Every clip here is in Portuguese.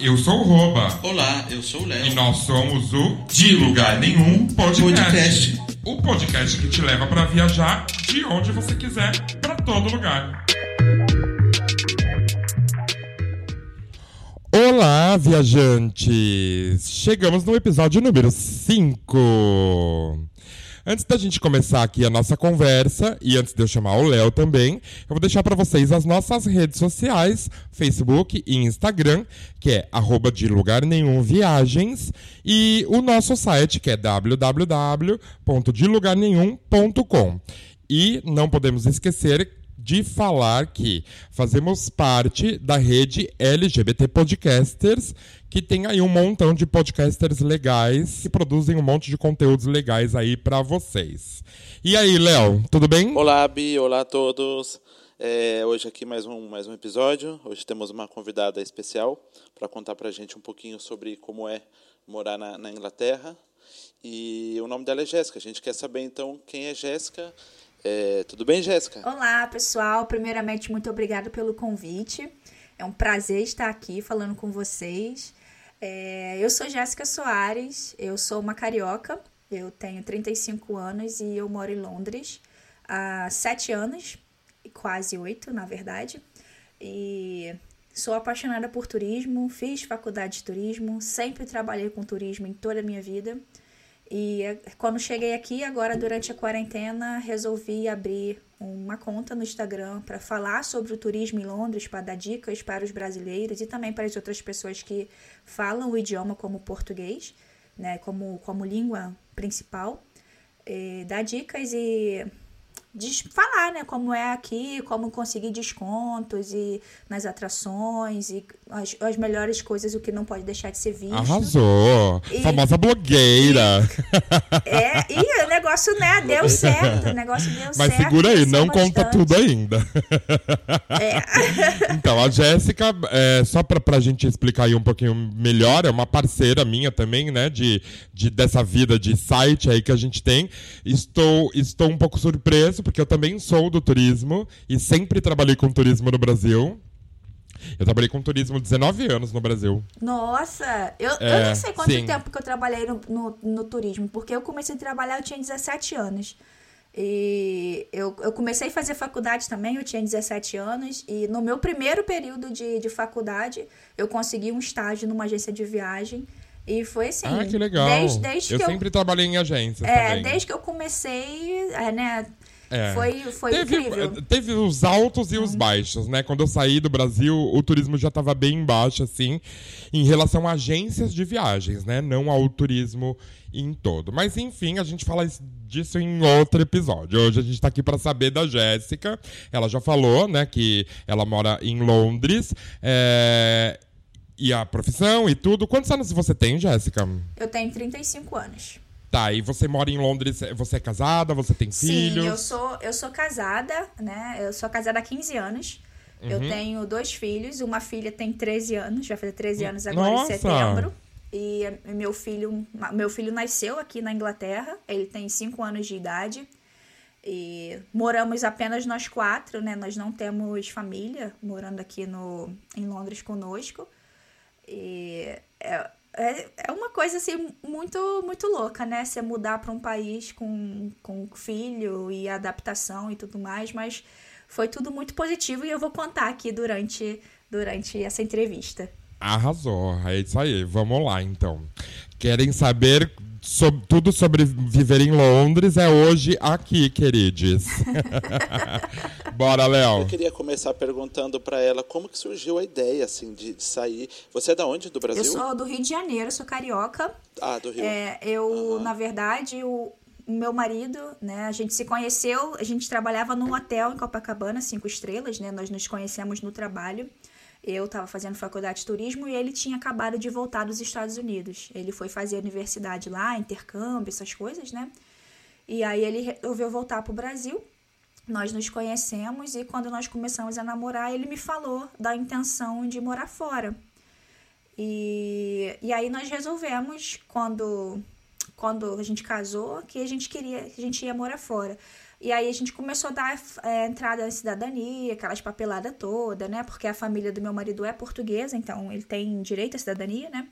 eu sou o Roba. Olá, eu sou o Léo. E nós somos o De Lugar Nenhum Podcast. podcast. O podcast que te leva para viajar de onde você quiser, para todo lugar. Olá, viajantes! Chegamos no episódio número 5. Antes da gente começar aqui a nossa conversa, e antes de eu chamar o Léo também, eu vou deixar para vocês as nossas redes sociais, Facebook e Instagram, que é arroba de lugar nenhum viagens, e o nosso site, que é www.delugarnenhum.com. E não podemos esquecer de falar que fazemos parte da rede LGBT Podcasters, que tem aí um montão de podcasters legais que produzem um monte de conteúdos legais aí para vocês. E aí, Léo, tudo bem? Olá, Bi, olá a todos. É, hoje aqui mais um, mais um episódio. Hoje temos uma convidada especial para contar para a gente um pouquinho sobre como é morar na, na Inglaterra. E o nome dela é Jéssica. A gente quer saber então quem é Jéssica é, tudo bem, Jéssica? Olá, pessoal. Primeiramente, muito obrigada pelo convite. É um prazer estar aqui falando com vocês. É, eu sou Jéssica Soares, eu sou uma carioca, eu tenho 35 anos e eu moro em Londres há 7 anos, quase 8 na verdade. E sou apaixonada por turismo, fiz faculdade de turismo, sempre trabalhei com turismo em toda a minha vida. E é, quando cheguei aqui, agora durante a quarentena, resolvi abrir uma conta no Instagram para falar sobre o turismo em Londres, para dar dicas para os brasileiros e também para as outras pessoas que falam o idioma como português, né, como, como língua principal. E dar dicas e falar, né, como é aqui, como conseguir descontos e nas atrações e as, as melhores coisas, o que não pode deixar de ser visto. Arrasou! E, Famosa blogueira! E, é, e o negócio, né, deu certo, o negócio deu Mas certo. Mas segura aí, não bastante. conta tudo ainda. É. então, a Jéssica, é, só pra, pra gente explicar aí um pouquinho melhor, é uma parceira minha também, né, de, de, dessa vida de site aí que a gente tem. Estou, estou um pouco surpreso, porque eu também sou do turismo e sempre trabalhei com turismo no Brasil. Eu trabalhei com turismo 19 anos no Brasil. Nossa, eu, é, eu não sei quanto sim. tempo que eu trabalhei no, no, no, turismo, porque eu comecei a trabalhar, eu tinha 17 anos. E eu, eu comecei a fazer faculdade também, eu tinha 17 anos, e no meu primeiro período de, de faculdade, eu consegui um estágio numa agência de viagem. E foi assim. Ah, que legal. Desde, desde eu que sempre trabalhei em agência. É, também. desde que eu comecei, é, né? É. Foi, foi teve, incrível. Teve os altos e os uhum. baixos, né? Quando eu saí do Brasil, o turismo já estava bem baixo, assim, em relação a agências de viagens, né? Não ao turismo em todo. Mas, enfim, a gente fala disso em outro episódio. Hoje a gente está aqui para saber da Jéssica. Ela já falou, né, que ela mora em Londres. É... E a profissão e tudo. Quantos anos você tem, Jéssica? Eu tenho 35 anos. Tá, e você mora em Londres, você é casada, você tem filhos? Sim, eu sou, eu sou casada, né? Eu sou casada há 15 anos. Uhum. Eu tenho dois filhos, uma filha tem 13 anos, vai fazer 13 anos agora Nossa. em setembro. E meu filho, meu filho nasceu aqui na Inglaterra, ele tem 5 anos de idade. E moramos apenas nós quatro, né? Nós não temos família morando aqui no, em Londres conosco. E é, é, é uma coisa assim muito muito louca, né? Você mudar para um país com, com filho e adaptação e tudo mais, mas foi tudo muito positivo e eu vou contar aqui durante, durante essa entrevista. Arrasou, é isso aí. Vamos lá então. Querem saber sobre, tudo sobre viver em Londres é hoje aqui, queridos. Bora, Léo. Eu queria começar perguntando para ela como que surgiu a ideia assim de, de, sair. Você é da onde do Brasil? Eu sou do Rio de Janeiro, sou carioca. Ah, do Rio. É, eu, uhum. na verdade, o meu marido, né, a gente se conheceu, a gente trabalhava num hotel em Copacabana, cinco estrelas, né? Nós nos conhecemos no trabalho. Eu estava fazendo faculdade de turismo e ele tinha acabado de voltar dos Estados Unidos. Ele foi fazer universidade lá, intercâmbio, essas coisas, né? E aí ele resolveu voltar para o Brasil. Nós nos conhecemos e quando nós começamos a namorar, ele me falou da intenção de morar fora. E, e aí nós resolvemos, quando, quando a gente casou, que a gente queria, que a gente ia morar fora. E aí a gente começou a dar é, entrada na cidadania, aquelas papeladas toda, né? Porque a família do meu marido é portuguesa, então ele tem direito à cidadania, né?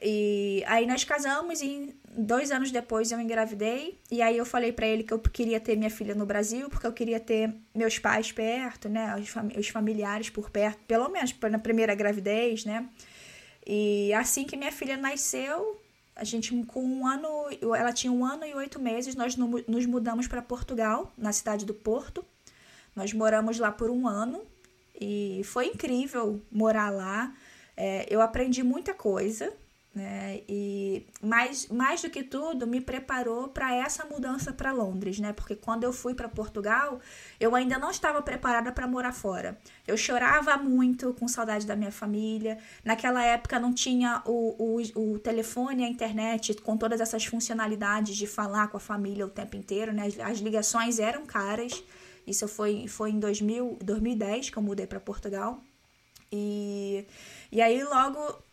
E aí nós casamos e dois anos depois eu engravidei. E aí eu falei para ele que eu queria ter minha filha no Brasil, porque eu queria ter meus pais perto, né? Os, fam os familiares por perto, pelo menos na primeira gravidez, né? E assim que minha filha nasceu, a gente com um ano, ela tinha um ano e oito meses, nós nos mudamos para Portugal, na cidade do Porto. Nós moramos lá por um ano e foi incrível morar lá. É, eu aprendi muita coisa, né? E mais, mais do que tudo, me preparou para essa mudança para Londres, né? Porque quando eu fui para Portugal, eu ainda não estava preparada para morar fora. Eu chorava muito com saudade da minha família. Naquela época não tinha o, o, o telefone a internet com todas essas funcionalidades de falar com a família o tempo inteiro, né? As, as ligações eram caras. Isso foi, foi em 2000, 2010 que eu mudei para Portugal. E, e aí logo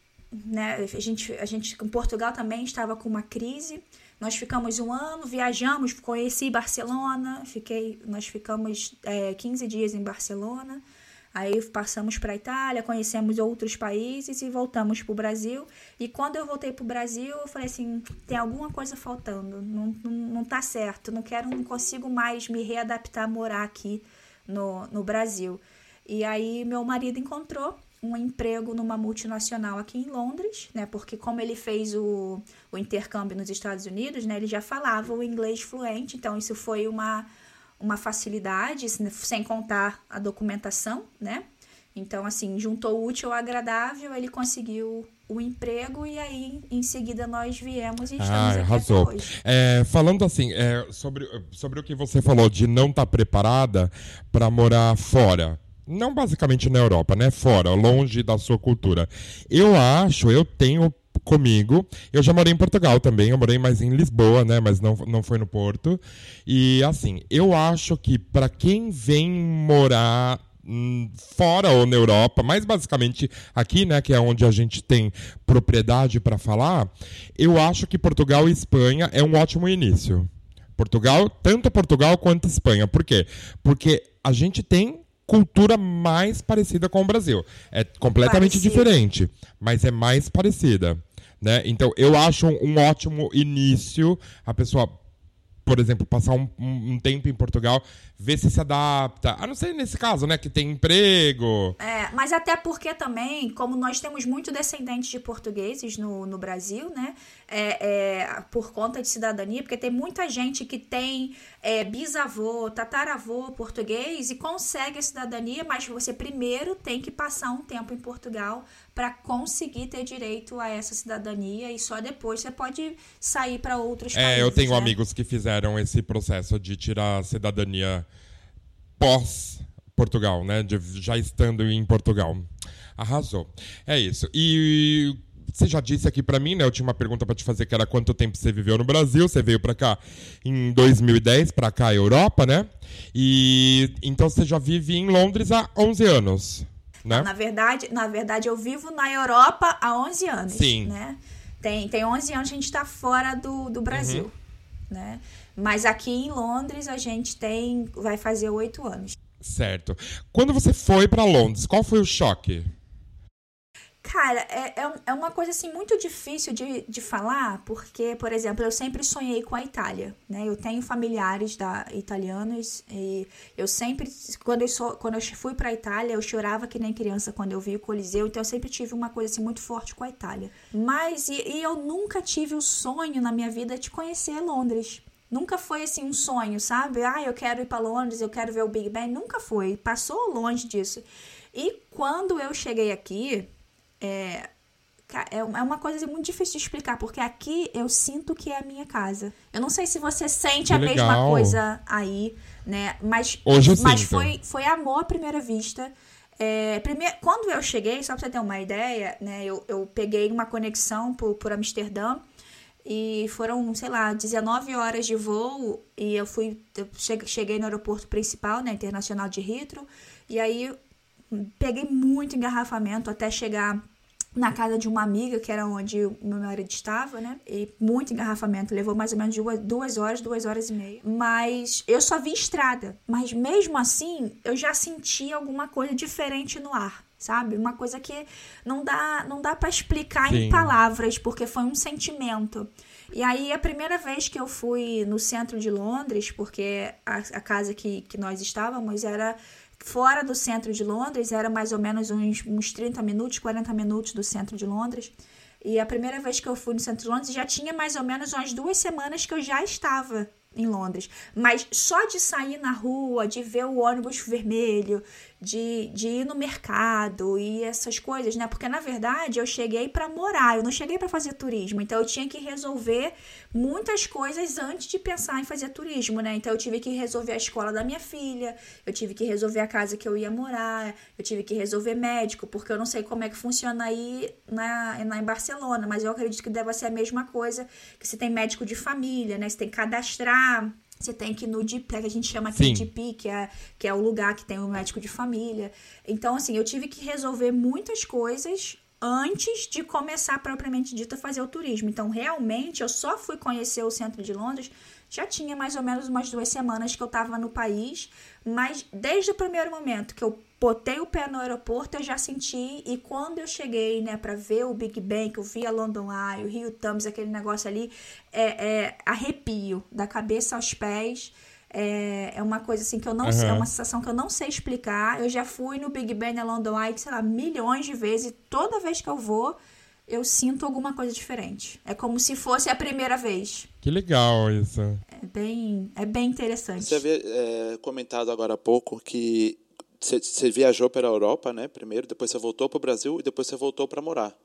né? A gente, a gente em Portugal também estava com uma crise. Nós ficamos um ano, viajamos, conheci Barcelona, fiquei, nós ficamos é, 15 dias em Barcelona. Aí passamos para a Itália, conhecemos outros países e voltamos para o Brasil. E quando eu voltei para o Brasil, eu falei assim: tem alguma coisa faltando, não, não, não tá certo, não quero, não consigo mais me readaptar a morar aqui no, no Brasil. E aí meu marido encontrou um emprego numa multinacional aqui em Londres, né? Porque como ele fez o, o intercâmbio nos Estados Unidos, né? Ele já falava o inglês fluente, então isso foi uma, uma facilidade, sem contar a documentação, né? Então, assim, juntou o útil ao agradável, ele conseguiu o emprego e aí, em seguida, nós viemos e estamos ah, aqui arrasou. hoje. É, falando assim, é, sobre, sobre o que você falou de não estar tá preparada para morar fora, não basicamente na Europa, né? Fora, longe da sua cultura. Eu acho, eu tenho comigo. Eu já morei em Portugal também, eu morei mais em Lisboa, né, mas não, não foi no Porto. E assim, eu acho que para quem vem morar hum, fora ou na Europa, mais basicamente aqui, né, que é onde a gente tem propriedade para falar, eu acho que Portugal e Espanha é um ótimo início. Portugal, tanto Portugal quanto Espanha. Por quê? Porque a gente tem cultura mais parecida com o Brasil. É completamente parecida. diferente, mas é mais parecida. Né? Então, eu acho um, ótimo início a pessoa por exemplo, passar um, um, tempo em Portugal, ver se se adapta. A não ser nesse caso, né? Que tem emprego. É, mas até porque também, como nós temos muito descendentes de portugueses no, no Brasil, né? É, é, por conta de cidadania, porque tem muita gente que tem é, bisavô, tataravô português e consegue a cidadania, mas você primeiro tem que passar um tempo em Portugal para conseguir ter direito a essa cidadania e só depois você pode sair para outros países. É, eu tenho né? amigos que fizeram esse processo de tirar a cidadania pós Portugal, né? De, já estando em Portugal. Arrasou. É isso. E você já disse aqui para mim, né? Eu tinha uma pergunta para te fazer que era quanto tempo você viveu no Brasil. Você veio para cá em 2010, para cá, Europa, né? E então você já vive em Londres há 11 anos. Né? Na verdade, na verdade, eu vivo na Europa há 11 anos. Sim. Né? Tem, tem 11 anos que a gente está fora do, do Brasil. Uhum. Né? Mas aqui em Londres a gente tem. vai fazer oito anos. Certo. Quando você foi para Londres, qual foi o choque? Cara, é, é, é uma coisa assim muito difícil de, de falar, porque, por exemplo, eu sempre sonhei com a Itália, né? Eu tenho familiares da, italianos e eu sempre, quando eu, sou, quando eu fui para a Itália, eu chorava que nem criança quando eu vi o Coliseu, então eu sempre tive uma coisa assim muito forte com a Itália. Mas, e, e eu nunca tive o sonho na minha vida de conhecer Londres. Nunca foi assim um sonho, sabe? Ah, eu quero ir para Londres, eu quero ver o Big Ben. Nunca foi. Passou longe disso. E quando eu cheguei aqui, é, é, é uma coisa assim, muito difícil de explicar, porque aqui eu sinto que é a minha casa. Eu não sei se você sente que a legal. mesma coisa aí, né? Mas, Hoje mas foi, foi amor à primeira vista. É, primeiro, quando eu cheguei, só pra você ter uma ideia, né? Eu, eu peguei uma conexão por, por Amsterdã e foram, sei lá, 19 horas de voo e eu fui, eu cheguei no aeroporto principal, né, internacional de Heathrow, e aí peguei muito engarrafamento até chegar na casa de uma amiga, que era onde o meu marido estava, né? E muito engarrafamento, levou mais ou menos duas horas, duas horas e meia. Mas eu só vi estrada. Mas mesmo assim, eu já senti alguma coisa diferente no ar, sabe? Uma coisa que não dá, não dá para explicar Sim. em palavras, porque foi um sentimento. E aí, a primeira vez que eu fui no centro de Londres, porque a, a casa que, que nós estávamos era fora do centro de Londres, era mais ou menos uns, uns 30 minutos, 40 minutos do centro de Londres. E a primeira vez que eu fui no centro de Londres já tinha mais ou menos umas duas semanas que eu já estava em Londres. Mas só de sair na rua, de ver o ônibus vermelho, de, de ir no mercado e essas coisas, né? Porque na verdade eu cheguei para morar, eu não cheguei para fazer turismo. Então eu tinha que resolver muitas coisas antes de pensar em fazer turismo, né? Então eu tive que resolver a escola da minha filha, eu tive que resolver a casa que eu ia morar, eu tive que resolver médico, porque eu não sei como é que funciona aí na, na em Barcelona, mas eu acredito que deve ser a mesma coisa, que você tem médico de família, né? Você tem que cadastrar você tem que ir no DP, que a gente chama aqui de DP, que é, que é o lugar que tem o médico de família. Então, assim, eu tive que resolver muitas coisas antes de começar propriamente dito a fazer o turismo. Então, realmente, eu só fui conhecer o centro de Londres já tinha mais ou menos umas duas semanas que eu estava no país, mas desde o primeiro momento que eu botei o pé no aeroporto, eu já senti. E quando eu cheguei, né, para ver o Big Ben, que eu vi a London Eye, o Rio Thames, aquele negócio ali, é, é arrepio da cabeça aos pés. É, é uma coisa assim que eu não uhum. sei, é uma sensação que eu não sei explicar. Eu já fui no Big Ben na London Eye, sei lá, milhões de vezes, e toda vez que eu vou, eu sinto alguma coisa diferente. É como se fosse a primeira vez. Que legal isso. É bem, é bem interessante. Você havia é, comentado agora há pouco que você viajou para a Europa, né? Primeiro, depois você voltou para o Brasil e depois você voltou para morar.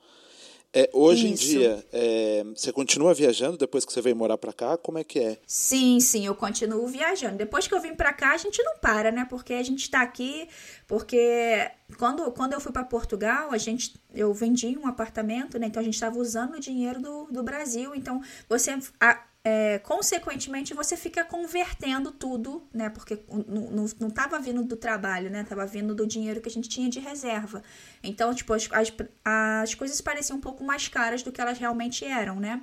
É, hoje Isso. em dia, é, você continua viajando depois que você veio morar para cá? Como é que é? Sim, sim, eu continuo viajando. Depois que eu vim para cá, a gente não para, né? Porque a gente está aqui, porque quando, quando eu fui para Portugal, a gente eu vendi um apartamento, né? Então a gente estava usando o dinheiro do, do Brasil. Então você a, é, consequentemente, você fica convertendo tudo, né? Porque não estava vindo do trabalho, né? Tava vindo do dinheiro que a gente tinha de reserva. Então, tipo, as, as, as coisas pareciam um pouco mais caras do que elas realmente eram, né?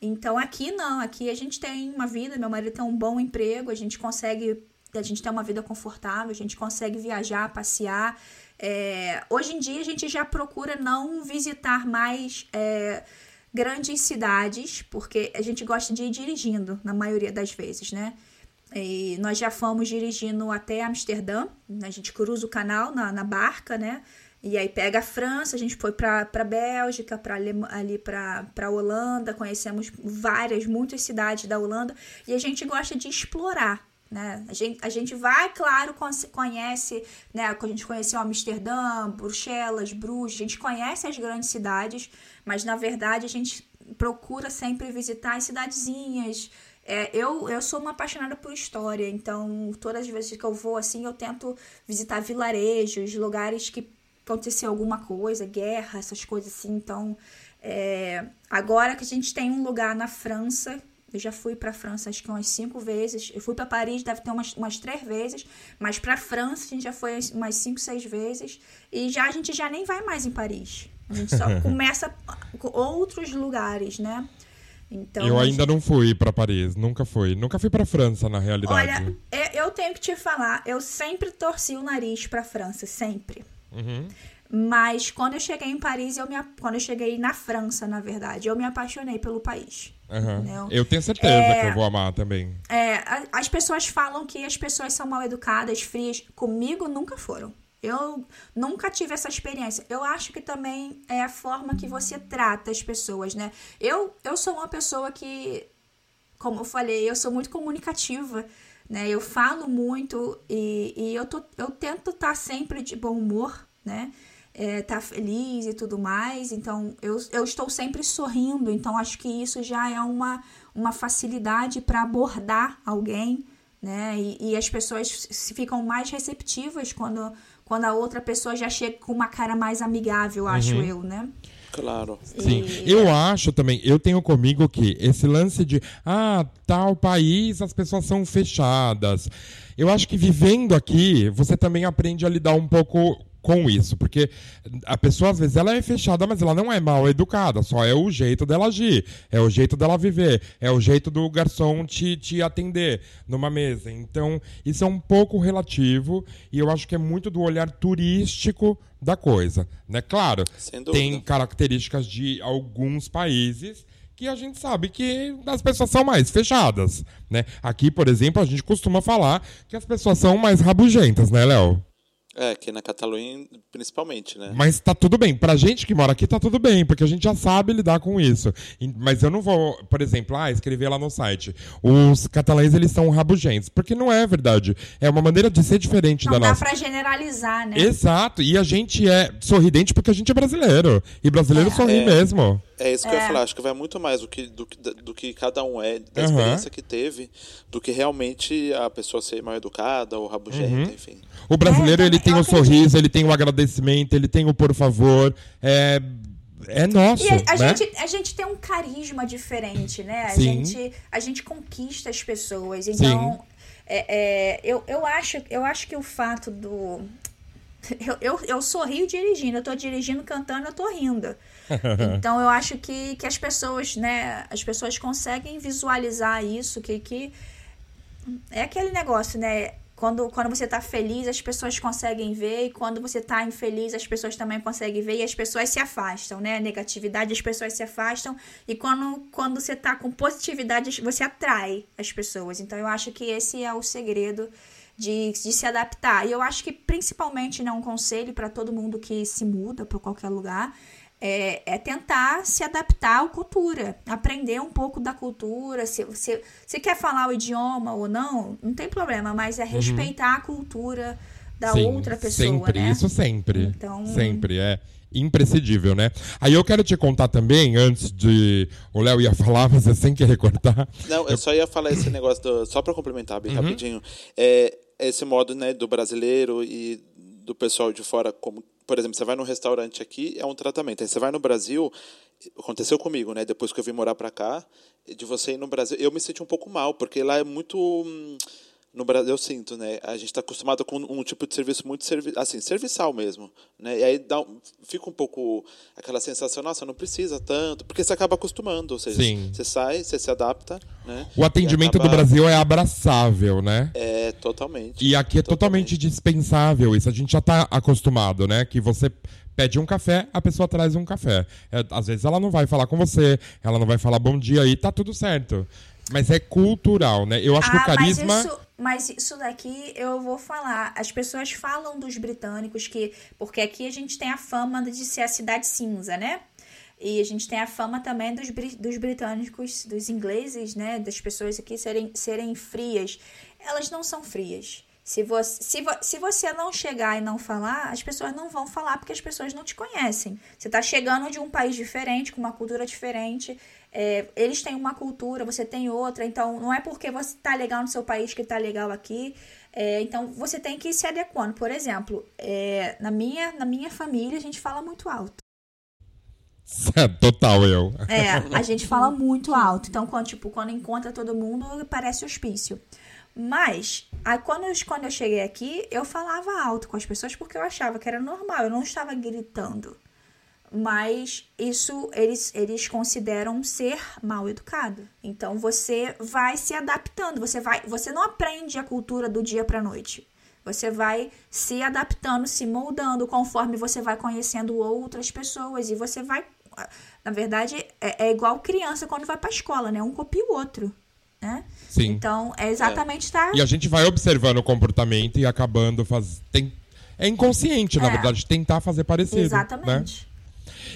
Então, aqui não. Aqui a gente tem uma vida, meu marido tem um bom emprego, a gente consegue... A gente tem uma vida confortável, a gente consegue viajar, passear. É, hoje em dia, a gente já procura não visitar mais... É, grandes cidades, porque a gente gosta de ir dirigindo, na maioria das vezes, né? E nós já fomos dirigindo até Amsterdã, a gente cruza o canal na, na barca, né? E aí pega a França, a gente foi para Bélgica, para ali para Holanda, conhecemos várias, muitas cidades da Holanda, e a gente gosta de explorar, né? A, gente, a gente vai, claro, conhece, né? A gente conheceu Amsterdã, Bruxelas, Bruges, a gente conhece as grandes cidades, mas na verdade a gente procura sempre visitar as cidadezinhas. É, eu, eu sou uma apaixonada por história, então todas as vezes que eu vou assim, eu tento visitar vilarejos, lugares que aconteceu alguma coisa, guerra, essas coisas assim. Então, é, agora que a gente tem um lugar na França eu já fui para a França acho que umas cinco vezes. Eu fui para Paris, deve ter umas, umas três vezes. Mas para a França a gente já foi umas cinco, seis vezes. E já a gente já nem vai mais em Paris. A gente só começa com outros lugares, né? Então, eu ainda gente... não fui para Paris, nunca fui. Nunca fui para França, na realidade. Olha, eu tenho que te falar, eu sempre torci o nariz para França, sempre. Uhum. Mas quando eu cheguei em Paris, eu me, quando eu cheguei na França, na verdade, eu me apaixonei pelo país. Uhum. Eu tenho certeza é, que eu vou amar também. É, as pessoas falam que as pessoas são mal educadas, frias. Comigo nunca foram. Eu nunca tive essa experiência. Eu acho que também é a forma que você trata as pessoas, né? Eu, eu sou uma pessoa que, como eu falei, eu sou muito comunicativa, né? Eu falo muito e, e eu, tô, eu tento estar tá sempre de bom humor, né? É, tá feliz e tudo mais. Então, eu, eu estou sempre sorrindo. Então, acho que isso já é uma, uma facilidade para abordar alguém, né? E, e, as pessoas ficam mais receptivas quando, quando a outra pessoa já chega com uma cara mais amigável, acho uhum. eu, né? Claro. Sim. E... Eu acho também, eu tenho comigo que esse lance de, ah, tal país as pessoas são fechadas. Eu acho que vivendo aqui, você também aprende a lidar um pouco com isso, porque a pessoa às vezes ela é fechada, mas ela não é mal educada, só é o jeito dela agir, é o jeito dela viver, é o jeito do garçom te, te atender numa mesa. Então, isso é um pouco relativo e eu acho que é muito do olhar turístico da coisa, né? Claro, tem características de alguns países que a gente sabe que as pessoas são mais fechadas, né? Aqui, por exemplo, a gente costuma falar que as pessoas são mais rabugentas, né, Léo? É, aqui na Catalunha, principalmente, né? Mas tá tudo bem. Pra gente que mora aqui, tá tudo bem, porque a gente já sabe lidar com isso. Mas eu não vou, por exemplo, ah, escrever lá no site. Os catalães, eles são rabugentos. Porque não é verdade. É uma maneira de ser diferente não da nossa. Não dá pra generalizar, né? Exato. E a gente é sorridente porque a gente é brasileiro. E brasileiro é, sorri é... mesmo. É isso que é. eu ia é. falar. Acho que vai muito mais do que, do, do que cada um é, da uhum. experiência que teve, do que realmente a pessoa ser mal educada ou rabugenta, uhum. enfim. O brasileiro, é, ele tem o um sorriso, ele tem o um agradecimento, ele tem o um por favor. É, é nosso. E a, a né? gente, a gente tem um carisma diferente, né? A, Sim. gente, a gente conquista as pessoas. Então, é, é, eu, eu, acho, eu acho que o fato do. Eu, eu, eu sorrio dirigindo, eu tô dirigindo, cantando, eu tô rindo. então eu acho que, que as pessoas, né, as pessoas conseguem visualizar isso, que, que é aquele negócio, né? Quando, quando você está feliz, as pessoas conseguem ver, e quando você está infeliz, as pessoas também conseguem ver, e as pessoas se afastam, né? Negatividade, as pessoas se afastam, e quando, quando você está com positividade, você atrai as pessoas. Então, eu acho que esse é o segredo de, de se adaptar. E eu acho que, principalmente, né, um conselho para todo mundo que se muda para qualquer lugar, é, é, tentar se adaptar à cultura, aprender um pouco da cultura. Se você se quer falar o idioma ou não, não tem problema, mas é uhum. respeitar uhum. a cultura da Sim, outra pessoa. Sempre, né? isso sempre. Então... Sempre, é imprescindível, né? Aí eu quero te contar também, antes de. O Léo ia falar, mas é sem querer cortar. Não, eu, eu só ia falar esse negócio, do... só para complementar bem uhum. rapidinho. É, esse modo né, do brasileiro e do pessoal de fora como por exemplo, você vai num restaurante aqui, é um tratamento. Aí você vai no Brasil, aconteceu comigo, né? Depois que eu vim morar para cá, de você ir no Brasil, eu me senti um pouco mal, porque lá é muito hum, no Brasil eu sinto, né? A gente está acostumado com um tipo de serviço muito servi assim, serviçal mesmo, né? E aí dá um, fica um pouco aquela sensação, nossa, não precisa tanto, porque você acaba acostumando, ou seja, Sim. você sai, você se adapta, né? O atendimento acaba... do Brasil é abraçável, né? É, totalmente. E aqui é totalmente, totalmente dispensável isso, a gente já está acostumado, né? Que você pede um café, a pessoa traz um café. É, às vezes ela não vai falar com você, ela não vai falar bom dia e tá tudo certo. Mas é cultural, né? Eu acho ah, que o ah, carisma. Mas isso, mas isso daqui eu vou falar. As pessoas falam dos britânicos que. Porque aqui a gente tem a fama de ser a cidade cinza, né? E a gente tem a fama também dos, dos britânicos, dos ingleses, né? Das pessoas aqui serem, serem frias. Elas não são frias. Se você, se, vo, se você não chegar e não falar, as pessoas não vão falar porque as pessoas não te conhecem. Você está chegando de um país diferente, com uma cultura diferente. É, eles têm uma cultura, você tem outra. Então, não é porque você está legal no seu país que está legal aqui. É, então, você tem que ir se adequando. Por exemplo, é, na, minha, na minha família, a gente fala muito alto. Total, eu. É, a gente fala muito alto. Então, quando, tipo, quando encontra todo mundo, parece hospício. Mas, aí quando, eu, quando eu cheguei aqui, eu falava alto com as pessoas porque eu achava que era normal, eu não estava gritando. Mas isso eles, eles consideram ser mal educado. Então você vai se adaptando, você vai, você não aprende a cultura do dia para noite. Você vai se adaptando, se moldando conforme você vai conhecendo outras pessoas e você vai, na verdade, é, é igual criança quando vai para escola, né? Um copia o outro né? Sim. Então, é exatamente tá. E a gente vai observando o comportamento e acabando faz tem é inconsciente, é. na verdade, tentar fazer parecido, né? Exatamente. Né?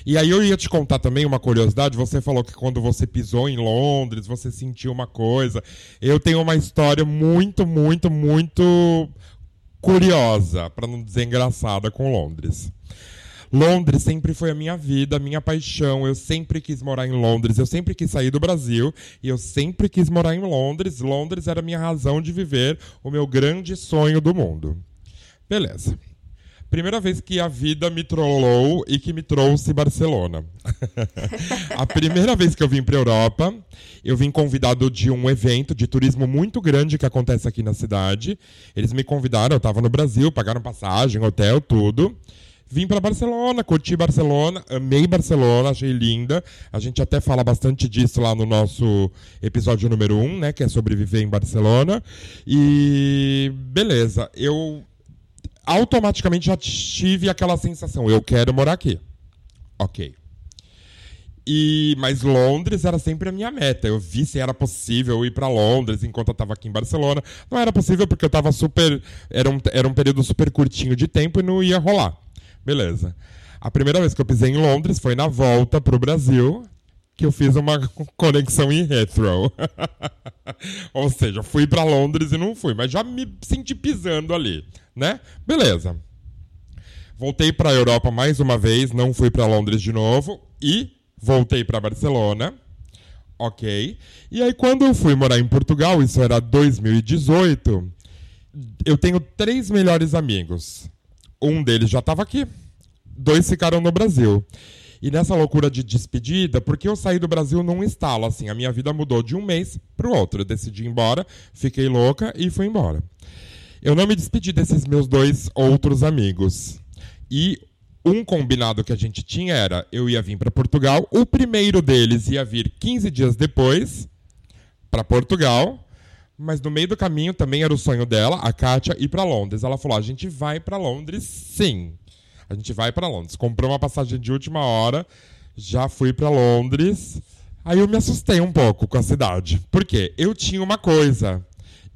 E aí eu ia te contar também uma curiosidade. Você falou que quando você pisou em Londres, você sentiu uma coisa. Eu tenho uma história muito, muito, muito curiosa, para não dizer engraçada, com Londres. Londres sempre foi a minha vida, a minha paixão. Eu sempre quis morar em Londres. Eu sempre quis sair do Brasil e eu sempre quis morar em Londres. Londres era a minha razão de viver, o meu grande sonho do mundo. Beleza. Primeira vez que a vida me trollou e que me trouxe Barcelona. a primeira vez que eu vim para Europa, eu vim convidado de um evento de turismo muito grande que acontece aqui na cidade. Eles me convidaram, eu estava no Brasil, pagaram passagem, hotel, tudo. Vim para Barcelona, curti Barcelona, amei Barcelona, achei linda. A gente até fala bastante disso lá no nosso episódio número 1, um, né, que é sobre viver em Barcelona. E beleza, eu automaticamente já tive aquela sensação, eu quero morar aqui. OK. E, mas Londres era sempre a minha meta. Eu vi se era possível ir para Londres enquanto eu estava aqui em Barcelona. Não era possível porque eu estava super. Era um, era um período super curtinho de tempo e não ia rolar. Beleza. A primeira vez que eu pisei em Londres foi na volta pro Brasil, que eu fiz uma conexão em Heathrow. Ou seja, fui para Londres e não fui, mas já me senti pisando ali, né? Beleza. Voltei para a Europa mais uma vez, não fui para Londres de novo e voltei para Barcelona. Ok. E aí, quando eu fui morar em Portugal, isso era 2018, eu tenho três melhores amigos. Um deles já estava aqui, dois ficaram no Brasil. E nessa loucura de despedida, porque eu saí do Brasil num estalo, assim, a minha vida mudou de um mês para o outro. Eu decidi ir embora, fiquei louca e fui embora. Eu não me despedi desses meus dois outros amigos. E um combinado que a gente tinha era: eu ia vir para Portugal, o primeiro deles ia vir 15 dias depois para Portugal, mas no meio do caminho também era o sonho dela, a Kátia, ir para Londres. Ela falou: a gente vai para Londres, sim. A gente vai para Londres. Comprou uma passagem de última hora, já fui para Londres. Aí eu me assustei um pouco com a cidade. Por quê? Eu tinha uma coisa.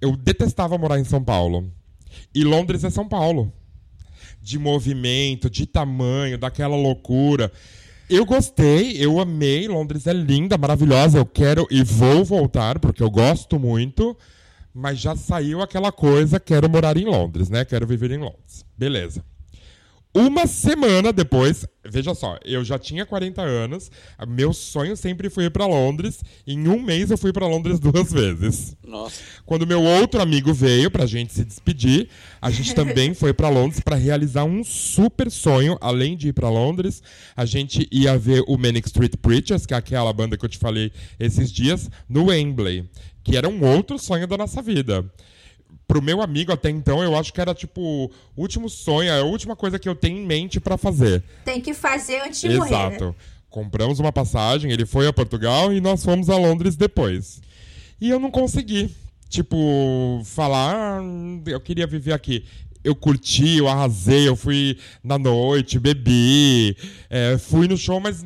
Eu detestava morar em São Paulo. E Londres é São Paulo. De movimento, de tamanho, daquela loucura. Eu gostei, eu amei. Londres é linda, maravilhosa. Eu quero e vou voltar, porque eu gosto muito. Mas já saiu aquela coisa: quero morar em Londres, né? Quero viver em Londres. Beleza. Uma semana depois, veja só, eu já tinha 40 anos, meu sonho sempre foi ir para Londres. Em um mês eu fui para Londres duas vezes. Nossa. Quando meu outro amigo veio pra gente se despedir, a gente também foi para Londres para realizar um super sonho. Além de ir para Londres, a gente ia ver o Manic Street Preachers, que é aquela banda que eu te falei esses dias, no Wembley, que era um outro sonho da nossa vida pro meu amigo até então, eu acho que era tipo o último sonho, é a última coisa que eu tenho em mente para fazer. Tem que fazer antes de Exato. morrer. né? Exato. Compramos uma passagem, ele foi a Portugal e nós fomos a Londres depois. E eu não consegui, tipo, falar, ah, eu queria viver aqui. Eu curti, eu arrasei, eu fui na noite, bebi, é, fui no show, mas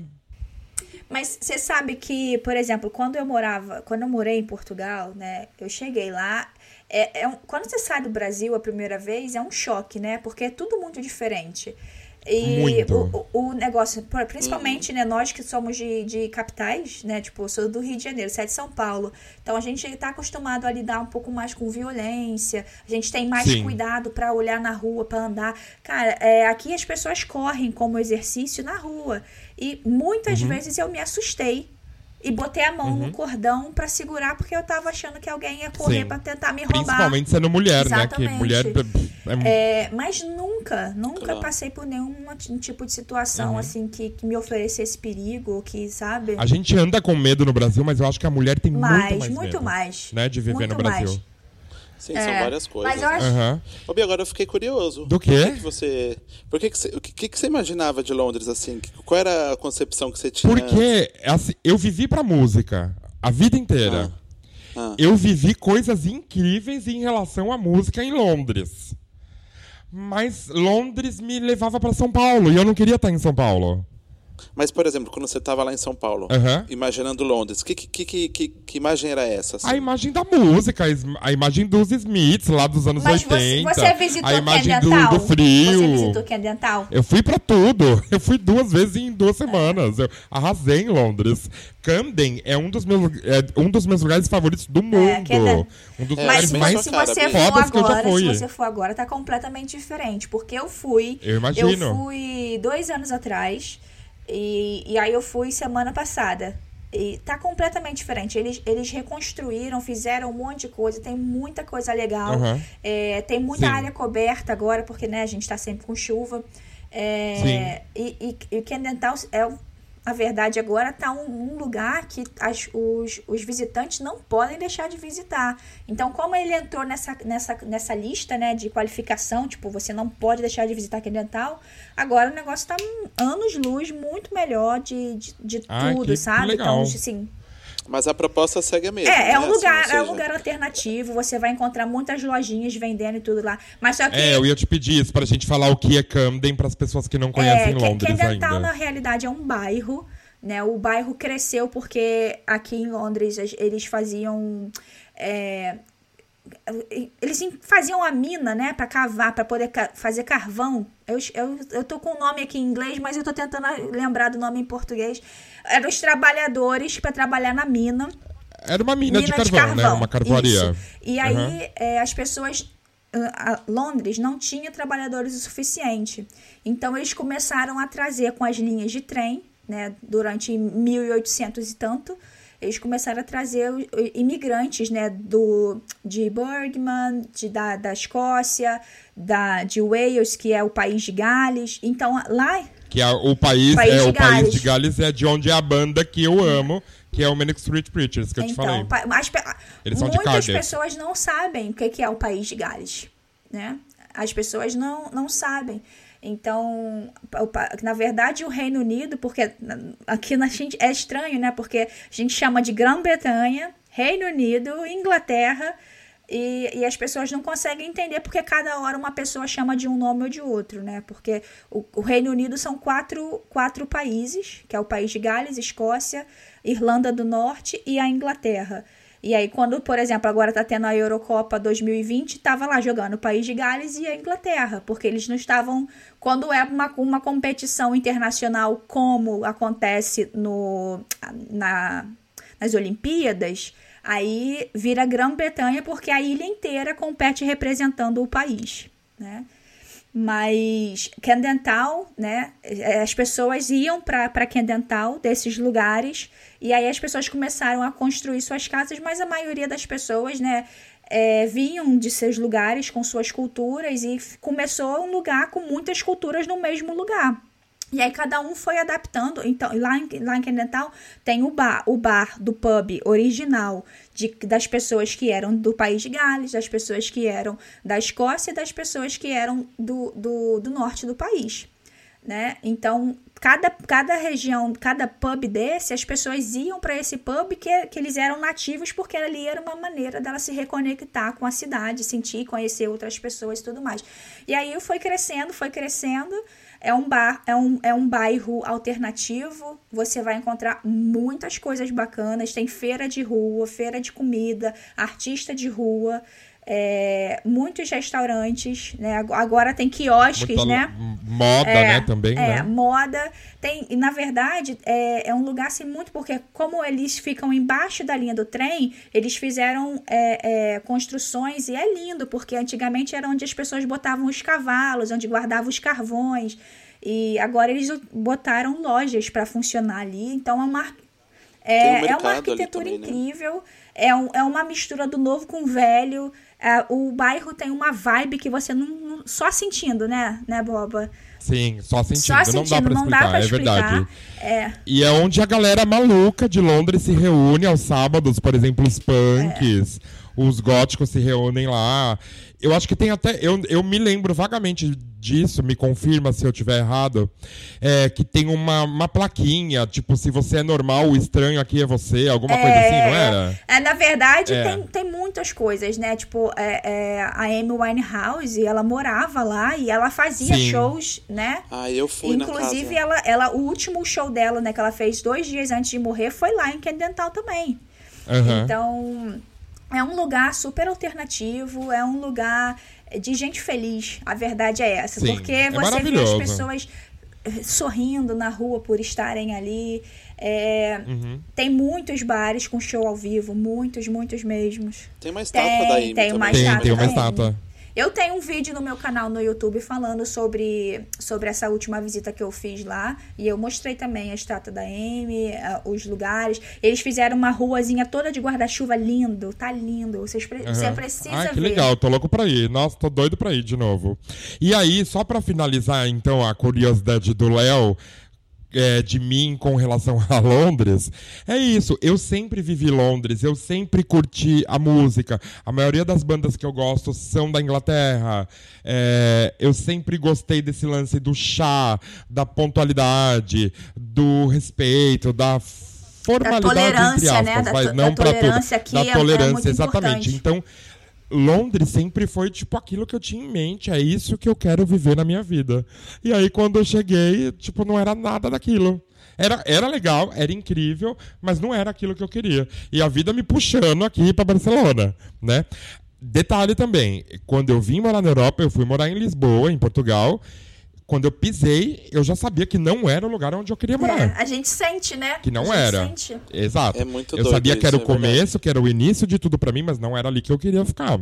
Mas você sabe que, por exemplo, quando eu morava, quando eu morei em Portugal, né, eu cheguei lá, é, é um- quando você sai do Brasil a primeira vez, é um choque, né, porque é tudo muito diferente. E Muito. o, o, negócio, principalmente, né, nós que somos de, de capitais, né, tipo, eu sou do Rio de Janeiro, você é de São Paulo, então a gente tá acostumado a lidar um pouco mais com violência, a gente tem mais Sim. cuidado pra olhar na rua, pra andar. Cara, é, aqui as pessoas correm como exercício na rua. E muitas Uhum. vezes eu me assustei e botei a mão no cordão pra segurar porque eu tava achando que alguém ia correr pra tentar me roubar. principalmente sendo mulher, né? Que Exatamente. mulher é, É, mas nunca, nunca Claro. passei por nenhum um tipo de situação Uhum. assim que, que me oferecesse perigo, que, sabe? A gente anda com medo no Brasil, mas eu acho que a mulher tem mais, muito mais muito medo, mais. né, de viver muito no Brasil. mais. Sim, É, são várias coisas. Mas eu acho. Aham. Ô, Bia, agora eu fiquei curioso. Do Por quê? que, que você. Por que, que você. O que, que você imaginava de Londres assim? Qual era a concepção que você tinha? Porque assim, eu vivi pra música a vida inteira. Ah. Eu vivi coisas incríveis em relação à música em Londres. Mas Londres me levava pra São Paulo e eu não queria estar em São Paulo. Mas, por exemplo, quando você estava lá em São Paulo, Aham. imaginando Londres, que, que, que, que, que imagem era essa? assim? A imagem da música, a imagem dos Smiths lá dos anos Mas você, 80. você visitou a imagem do, do frio. Você visitou Quendental? Eu fui pra tudo. Eu fui duas vezes em duas semanas. Eu arrasei em Londres. Camden é um dos meus, é um dos meus lugares favoritos do mundo. Camden. Um dos É, lugares Mas mais se você for fodas que eu já agora, fui. se você for agora, tá completamente diferente. Porque eu fui. Eu imagino. Eu fui dois anos atrás. E, e aí eu fui semana passada. E tá completamente diferente. Eles, eles reconstruíram, fizeram um monte de coisa, tem muita coisa legal. Uhum. É, tem muita Sim. área coberta agora, porque né, a gente tá sempre com chuva. É, e, e, e o Kendental é a verdade agora está um, um, lugar que as, os, os visitantes não podem deixar de visitar. Então, como ele entrou nessa, nessa, nessa lista né, de qualificação, tipo, você não pode deixar de visitar aquele dental, agora o negócio está anos-luz muito melhor de, de, de Ai, tudo, sabe? legal. Então, assim, Mas a proposta segue a mesma. é, é né? um Assim, lugar, ou é um seja, lugar alternativo, você vai encontrar muitas lojinhas vendendo e tudo lá. Mas só que É, eu ia te pedir isso pra gente falar o que é Camden pras pessoas que não conhecem É, que- Londres Camden Town, ainda. na realidade, é um bairro. Né? O bairro cresceu porque aqui em Londres as- eles faziam. é, eles faziam a mina, né, para cavar, para poder ca- fazer carvão. Eu, eu, eu tô com o nome aqui em inglês, mas eu tô tentando lembrar do nome em português. Eram os trabalhadores para trabalhar na mina. Era uma mina, de, carvão, né? Uma carvoaria. Isso. E aí Uhum. é, as pessoas. Londres não tinha trabalhadores o suficiente. Então eles começaram a trazer com as linhas de trem, né? Durante 1800 e tanto. Eles começaram a trazer imigrantes, né, do, de Bergman, de, da, da Escócia, da, de Wales, que é o país de Gales. Então, lá Que é o país, País é de o país Gales. de Gales é de onde é a banda que eu amo, que é o Manic Street Preachers, que eu te falei. Então, as Eles são de muitas pessoas não sabem o que que é o país de Gales, né? As pessoas não, não sabem. Então, na verdade, o Reino Unido, porque aqui na gente é estranho, né? Porque a gente chama de Grã-Bretanha, Reino Unido, Inglaterra, e, e as pessoas não conseguem entender porque cada hora uma pessoa chama de um nome ou de outro, né? Porque o, o Reino Unido são quatro, quatro países, que é o país de Gales, Escócia, Irlanda do Norte e a Inglaterra. E aí, quando, por exemplo, agora tá tendo a Eurocopa 2020, tava lá jogando o país de Gales e a Inglaterra, porque eles não estavam. Quando é uma, uma competição internacional, como acontece no, na, nas Olimpíadas, aí vira Grã-Bretanha, porque a ilha inteira compete representando o país, né? Mas Kendental, né? eh, As pessoas iam para Kendental, desses lugares, e aí as pessoas começaram a construir suas casas, mas a maioria das pessoas, né? eh, vinham de seus lugares com suas culturas e começou um lugar com muitas culturas no mesmo lugar. E aí cada um foi adaptando. Então, lá em, lá em tem o bar, o bar do pub original de, das pessoas que eram do país de Gales, das pessoas que eram da Escócia e das pessoas que eram do, do, do norte do país. Né? Então, cada, cada região, cada pub desse, as pessoas iam para esse pub que, que eles eram nativos, porque ali era uma maneira dela se reconectar com a cidade, sentir, conhecer outras pessoas e tudo mais. E aí foi crescendo, foi crescendo. É um bar, é um, é um bairro alternativo. Você vai encontrar muitas coisas bacanas. Tem feira de rua, feira de comida, artista de rua, é, muitos restaurantes, né? Ag- Agora tem quiosques, Muita né? Moda, né, também, É, né? moda. Tem, e na verdade, é, é um lugar assim muito, porque como eles ficam embaixo da linha do trem, eles fizeram é, é, construções e é lindo, porque antigamente era onde as pessoas botavam os cavalos, onde guardavam os carvões. E agora eles botaram lojas para funcionar ali. Então é uma, Tem um é, é uma arquitetura também, né? incrível. É, um, é uma mistura do novo com o velho. É, o bairro tem uma vibe que você não, não- só sentindo, né, né, Boba? Sim, só sentindo. Só não dá sentindo, pra explicar, dá pra é explicar. verdade. É, E é onde a galera maluca de Londres se reúne aos sábados, por exemplo, os punks, os góticos se reúnem lá. Eu acho que tem até. Eu, eu me lembro vagamente disso, me confirma se eu tiver errado. É, que tem uma, uma plaquinha, tipo, se você é normal, o estranho aqui é você, alguma coisa assim, não era? É, na verdade, É. tem, tem muitas coisas, né? Tipo, é, é, a Amy Winehouse, ela morava lá e ela fazia Sim. shows, né? Ah, eu fui Inclusive, na casa. ela, ela, o último show dela, né, que ela fez dois dias antes de morrer, foi lá em Kendental também. Aham. Então, é um lugar super alternativo, é um lugar de gente feliz. A verdade é essa. Sim, porque é você vê as pessoas eh, sorrindo na rua por estarem ali. É, Uhum. Tem muitos bares com show ao vivo, muitos, muitos mesmos. Tem uma estátua Tem, da Amy tem uma. Tem, estátua tem uma da estátua. Eu tenho um vídeo no meu canal no YouTube falando sobre, sobre essa última visita que eu fiz lá. E eu mostrei também a estátua da Amy, os lugares. Eles fizeram uma ruazinha toda de guarda-chuva lindo. Tá lindo. Vocês pre uhum. Você precisa ah, que ver. legal. Tô louco pra ir. Nossa, tô doido pra ir de novo. E aí, só pra finalizar, então, a curiosidade do Léo é, de mim com relação a Londres, é isso. Eu sempre vivi Londres, eu sempre curti a música. A maioria das bandas que eu gosto são da Inglaterra. É, eu sempre gostei desse lance do chá, da pontualidade, do respeito, da formalidade da tolerância, aspas, né? mas da, não para tudo. Da é, tolerância, é exatamente. Importante. Então, Londres sempre foi tipo aquilo que eu tinha em mente, é isso que eu quero viver na minha vida. E aí quando eu cheguei, tipo, não era nada daquilo. Era, era legal, era incrível, mas não era aquilo que eu queria. E a vida me puxando aqui para Barcelona, né? Detalhe também, quando eu vim morar na Europa, eu fui morar em Lisboa, em Portugal, quando eu pisei, eu já sabia que não era o lugar onde eu queria morar. É, a gente sente, né? Que não era. Sente. Exato. É muito eu sabia que era o é começo, que era o início de tudo para mim, mas não era ali que eu queria ficar.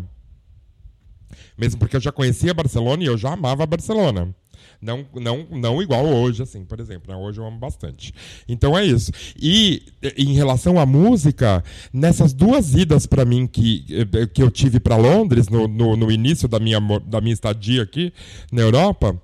Mesmo porque eu já conhecia Barcelona e eu já amava Barcelona. Não, não, não igual hoje, assim, por exemplo. Né? Hoje eu amo bastante. Então é isso. E em relação à música, nessas duas idas para mim que, que eu tive para Londres, no, no, no início da minha, da minha estadia aqui na Europa,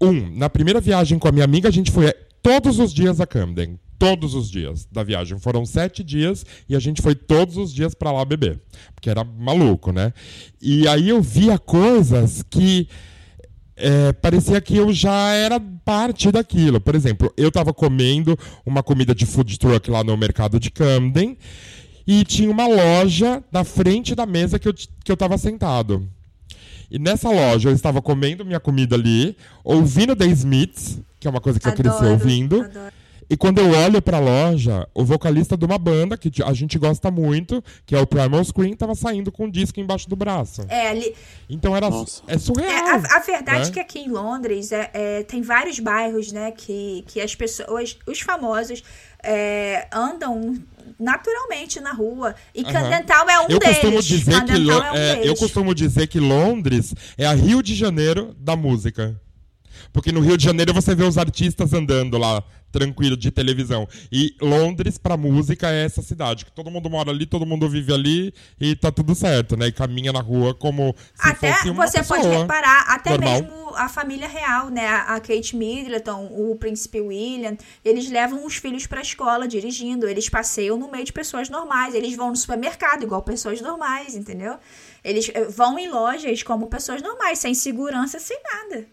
um, na primeira viagem com a minha amiga, a gente foi todos os dias a Camden. Todos os dias da viagem. Foram sete dias e a gente foi todos os dias para lá beber. Porque era maluco, né? E aí eu via coisas que. É, parecia que eu já era parte daquilo. Por exemplo, eu estava comendo uma comida de food truck lá no mercado de Camden e tinha uma loja na frente da mesa que eu, que eu sentado. E nessa loja eu estava comendo minha comida ali, ouvindo The Smiths, que é uma coisa que adoro, eu cresci ouvindo. Adoro. E quando eu olho pra loja, o vocalista de uma banda que a gente gosta muito, que é o Primal Screen, tava saindo com um disco embaixo do braço. É, ali. Então era é surreal. É, a, a, verdade né? é que aqui em Londres é, é, tem vários bairros, né, que, que as pessoas, os famosos, é, andam naturalmente na rua. E uhum. Candental é um eu deles. Costumo dizer que, é um é, eu costumo dizer que Londres é a Rio de Janeiro da música. Porque no Rio de Janeiro você vê os artistas andando lá, tranquilo, de televisão. E Londres, pra música, é essa cidade. Que todo mundo mora ali, todo mundo vive ali e tá tudo certo, né? E caminha na rua como se até fosse uma você pessoa pode reparar, até normal. mesmo a família real, né? A Kate Middleton, o príncipe William, eles levam os filhos pra escola dirigindo. Eles passeiam no meio de pessoas normais. Eles vão no supermercado igual pessoas normais, entendeu? Eles eh, vão em lojas como pessoas normais, sem segurança, sem nada.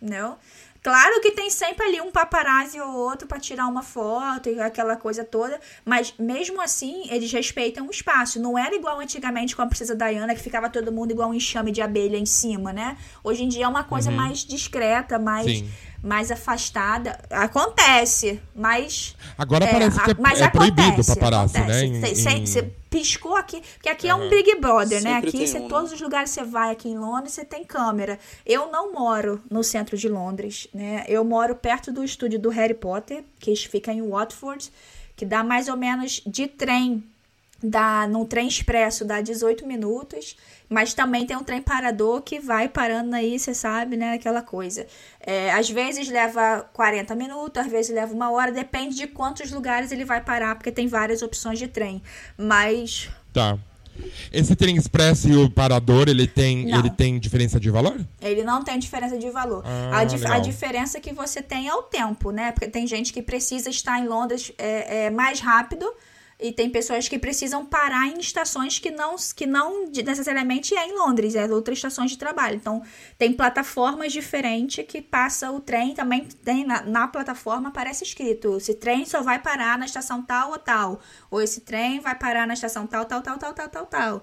Não? Claro que tem sempre ali um paparazzi ou outro para tirar uma foto e aquela coisa toda, mas mesmo assim eles respeitam o espaço. Não era igual antigamente com a princesa Diana que ficava todo mundo igual um enxame de abelha em cima, né? Hoje em dia é uma coisa uhum. mais discreta, mais Sim mais afastada. Acontece, mas. Agora é, parece que é, mas é proibido paparazzi, né? Em, Você piscou aqui, porque aqui uhum. é um Big Brother, né? Sempre né? Aqui, você, um, todos os lugares que você vai aqui em Londres, você tem câmera. Eu não moro no centro de Londres, né? Eu moro perto do estúdio do Harry Potter, que fica em Watford, que dá mais ou menos de trem dá num trem expresso dá 18 minutos, mas também tem um trem parador que vai parando aí, você sabe, né? Aquela coisa. É, às vezes leva 40 minutos, às vezes leva uma hora, depende de quantos lugares ele vai parar, porque tem várias opções de trem. Mas. Tá. Esse trem expresso e o parador, ele tem, ele tem diferença de valor? Ele não tem diferença de valor. Ah, a, dif a, diferença que você tem é o tempo, né? Porque tem gente que precisa estar em Londres é, é mais rápido e tem pessoas que precisam parar em estações que não, que não necessariamente é em Londres, é outras estações de trabalho. Então, tem plataformas diferentes que passa o trem, também tem na, na plataforma aparece escrito: esse trem só vai parar na estação tal ou tal, ou esse trem vai parar na estação tal, tal, tal, tal, tal, tal, tal.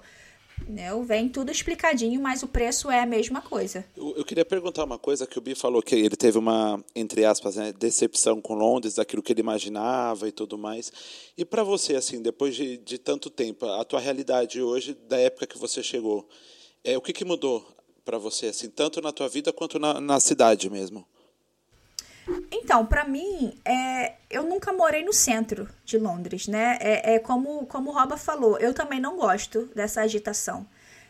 Né? Vem tudo explicadinho, mas o preço é a mesma coisa. Eu, eu, queria perguntar uma coisa que o Bi falou que ele teve uma, entre aspas, né, decepção com Londres, daquilo que ele imaginava e tudo mais. E para você, assim, depois de, de tanto tempo, a tua realidade hoje, da época que você chegou, é, o que, que mudou para você, assim, tanto na tua vida quanto na, na cidade mesmo? Então, para mim, é, eu nunca morei no centro de Londres, né? É, é como, como o Roba falou, eu também não gosto dessa agitação.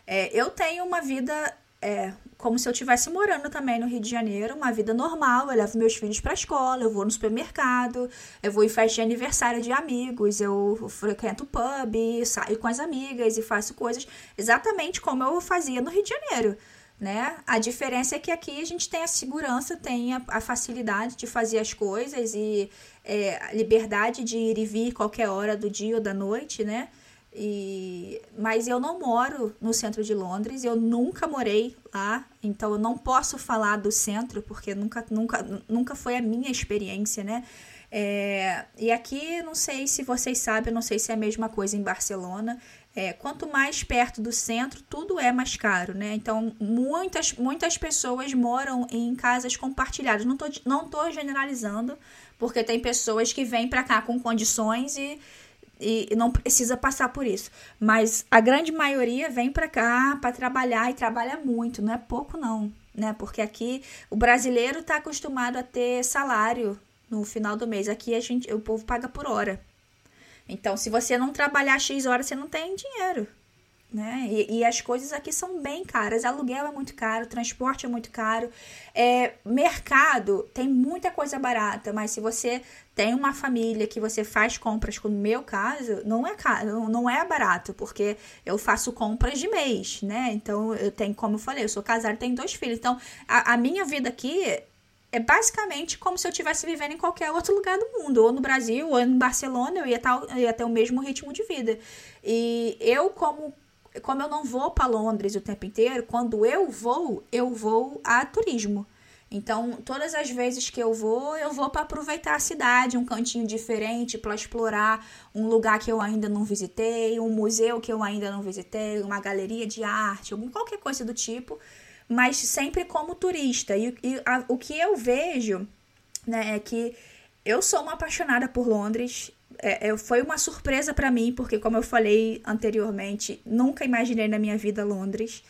É, eu tenho uma vida é como se eu estivesse morando também no Rio de Janeiro, uma vida normal. Eu levo meus filhos para a escola, eu vou no supermercado, eu vou em festa de aniversário de amigos, eu frequento pub, saio com as amigas e faço coisas exatamente como eu fazia no Rio de Janeiro. Né? A diferença é que aqui a gente tem a segurança, tem a, a facilidade de fazer as coisas e é, a liberdade de ir e vir qualquer hora do dia ou da noite, né? E, mas eu não moro no centro de Londres, eu nunca morei lá, então eu não posso falar do centro, porque nunca, nunca, nunca foi a minha experiência, né? É, e aqui, não sei se vocês sabem, não sei se é a mesma coisa em Barcelona. É, quanto mais perto do centro, tudo é mais caro, né? Então, muitas, muitas pessoas moram em casas compartilhadas. Não tô, não tô generalizando, porque tem pessoas que vêm para cá com condições e e não precisa passar por isso. Mas a grande maioria vem para cá para trabalhar e trabalha muito, não é pouco não, né? Porque aqui o brasileiro está acostumado a ter salário no final do mês. Aqui a gente, o povo paga por hora. Então, se você não trabalhar X horas, você não tem dinheiro né? E, e, as coisas aqui são bem caras. Aluguel é muito caro, transporte é muito caro. É, mercado tem muita coisa barata, mas se você tem uma família que você faz compras, como no meu caso, não é caro, não é barato, porque eu faço compras de mês, né? Então eu tenho, como eu falei, eu sou casada tenho dois filhos. Então a, a minha vida aqui é basicamente como se eu estivesse vivendo em qualquer outro lugar do mundo, ou no Brasil, ou em Barcelona, eu ia, tar, eu ia ter o mesmo ritmo de vida. E eu, como como eu não vou para Londres o tempo inteiro, quando eu vou, eu vou a turismo. Então, todas as vezes que eu vou, eu vou para aproveitar a cidade, um cantinho diferente, para explorar um lugar que eu ainda não visitei, um museu que eu ainda não visitei, uma galeria de arte, qualquer coisa do tipo, mas sempre como turista. E, e a, o que eu vejo né, é que eu sou uma apaixonada por Londres, é, é, foi uma surpresa para mim, porque, como eu falei anteriormente, nunca imaginei na minha vida Londres.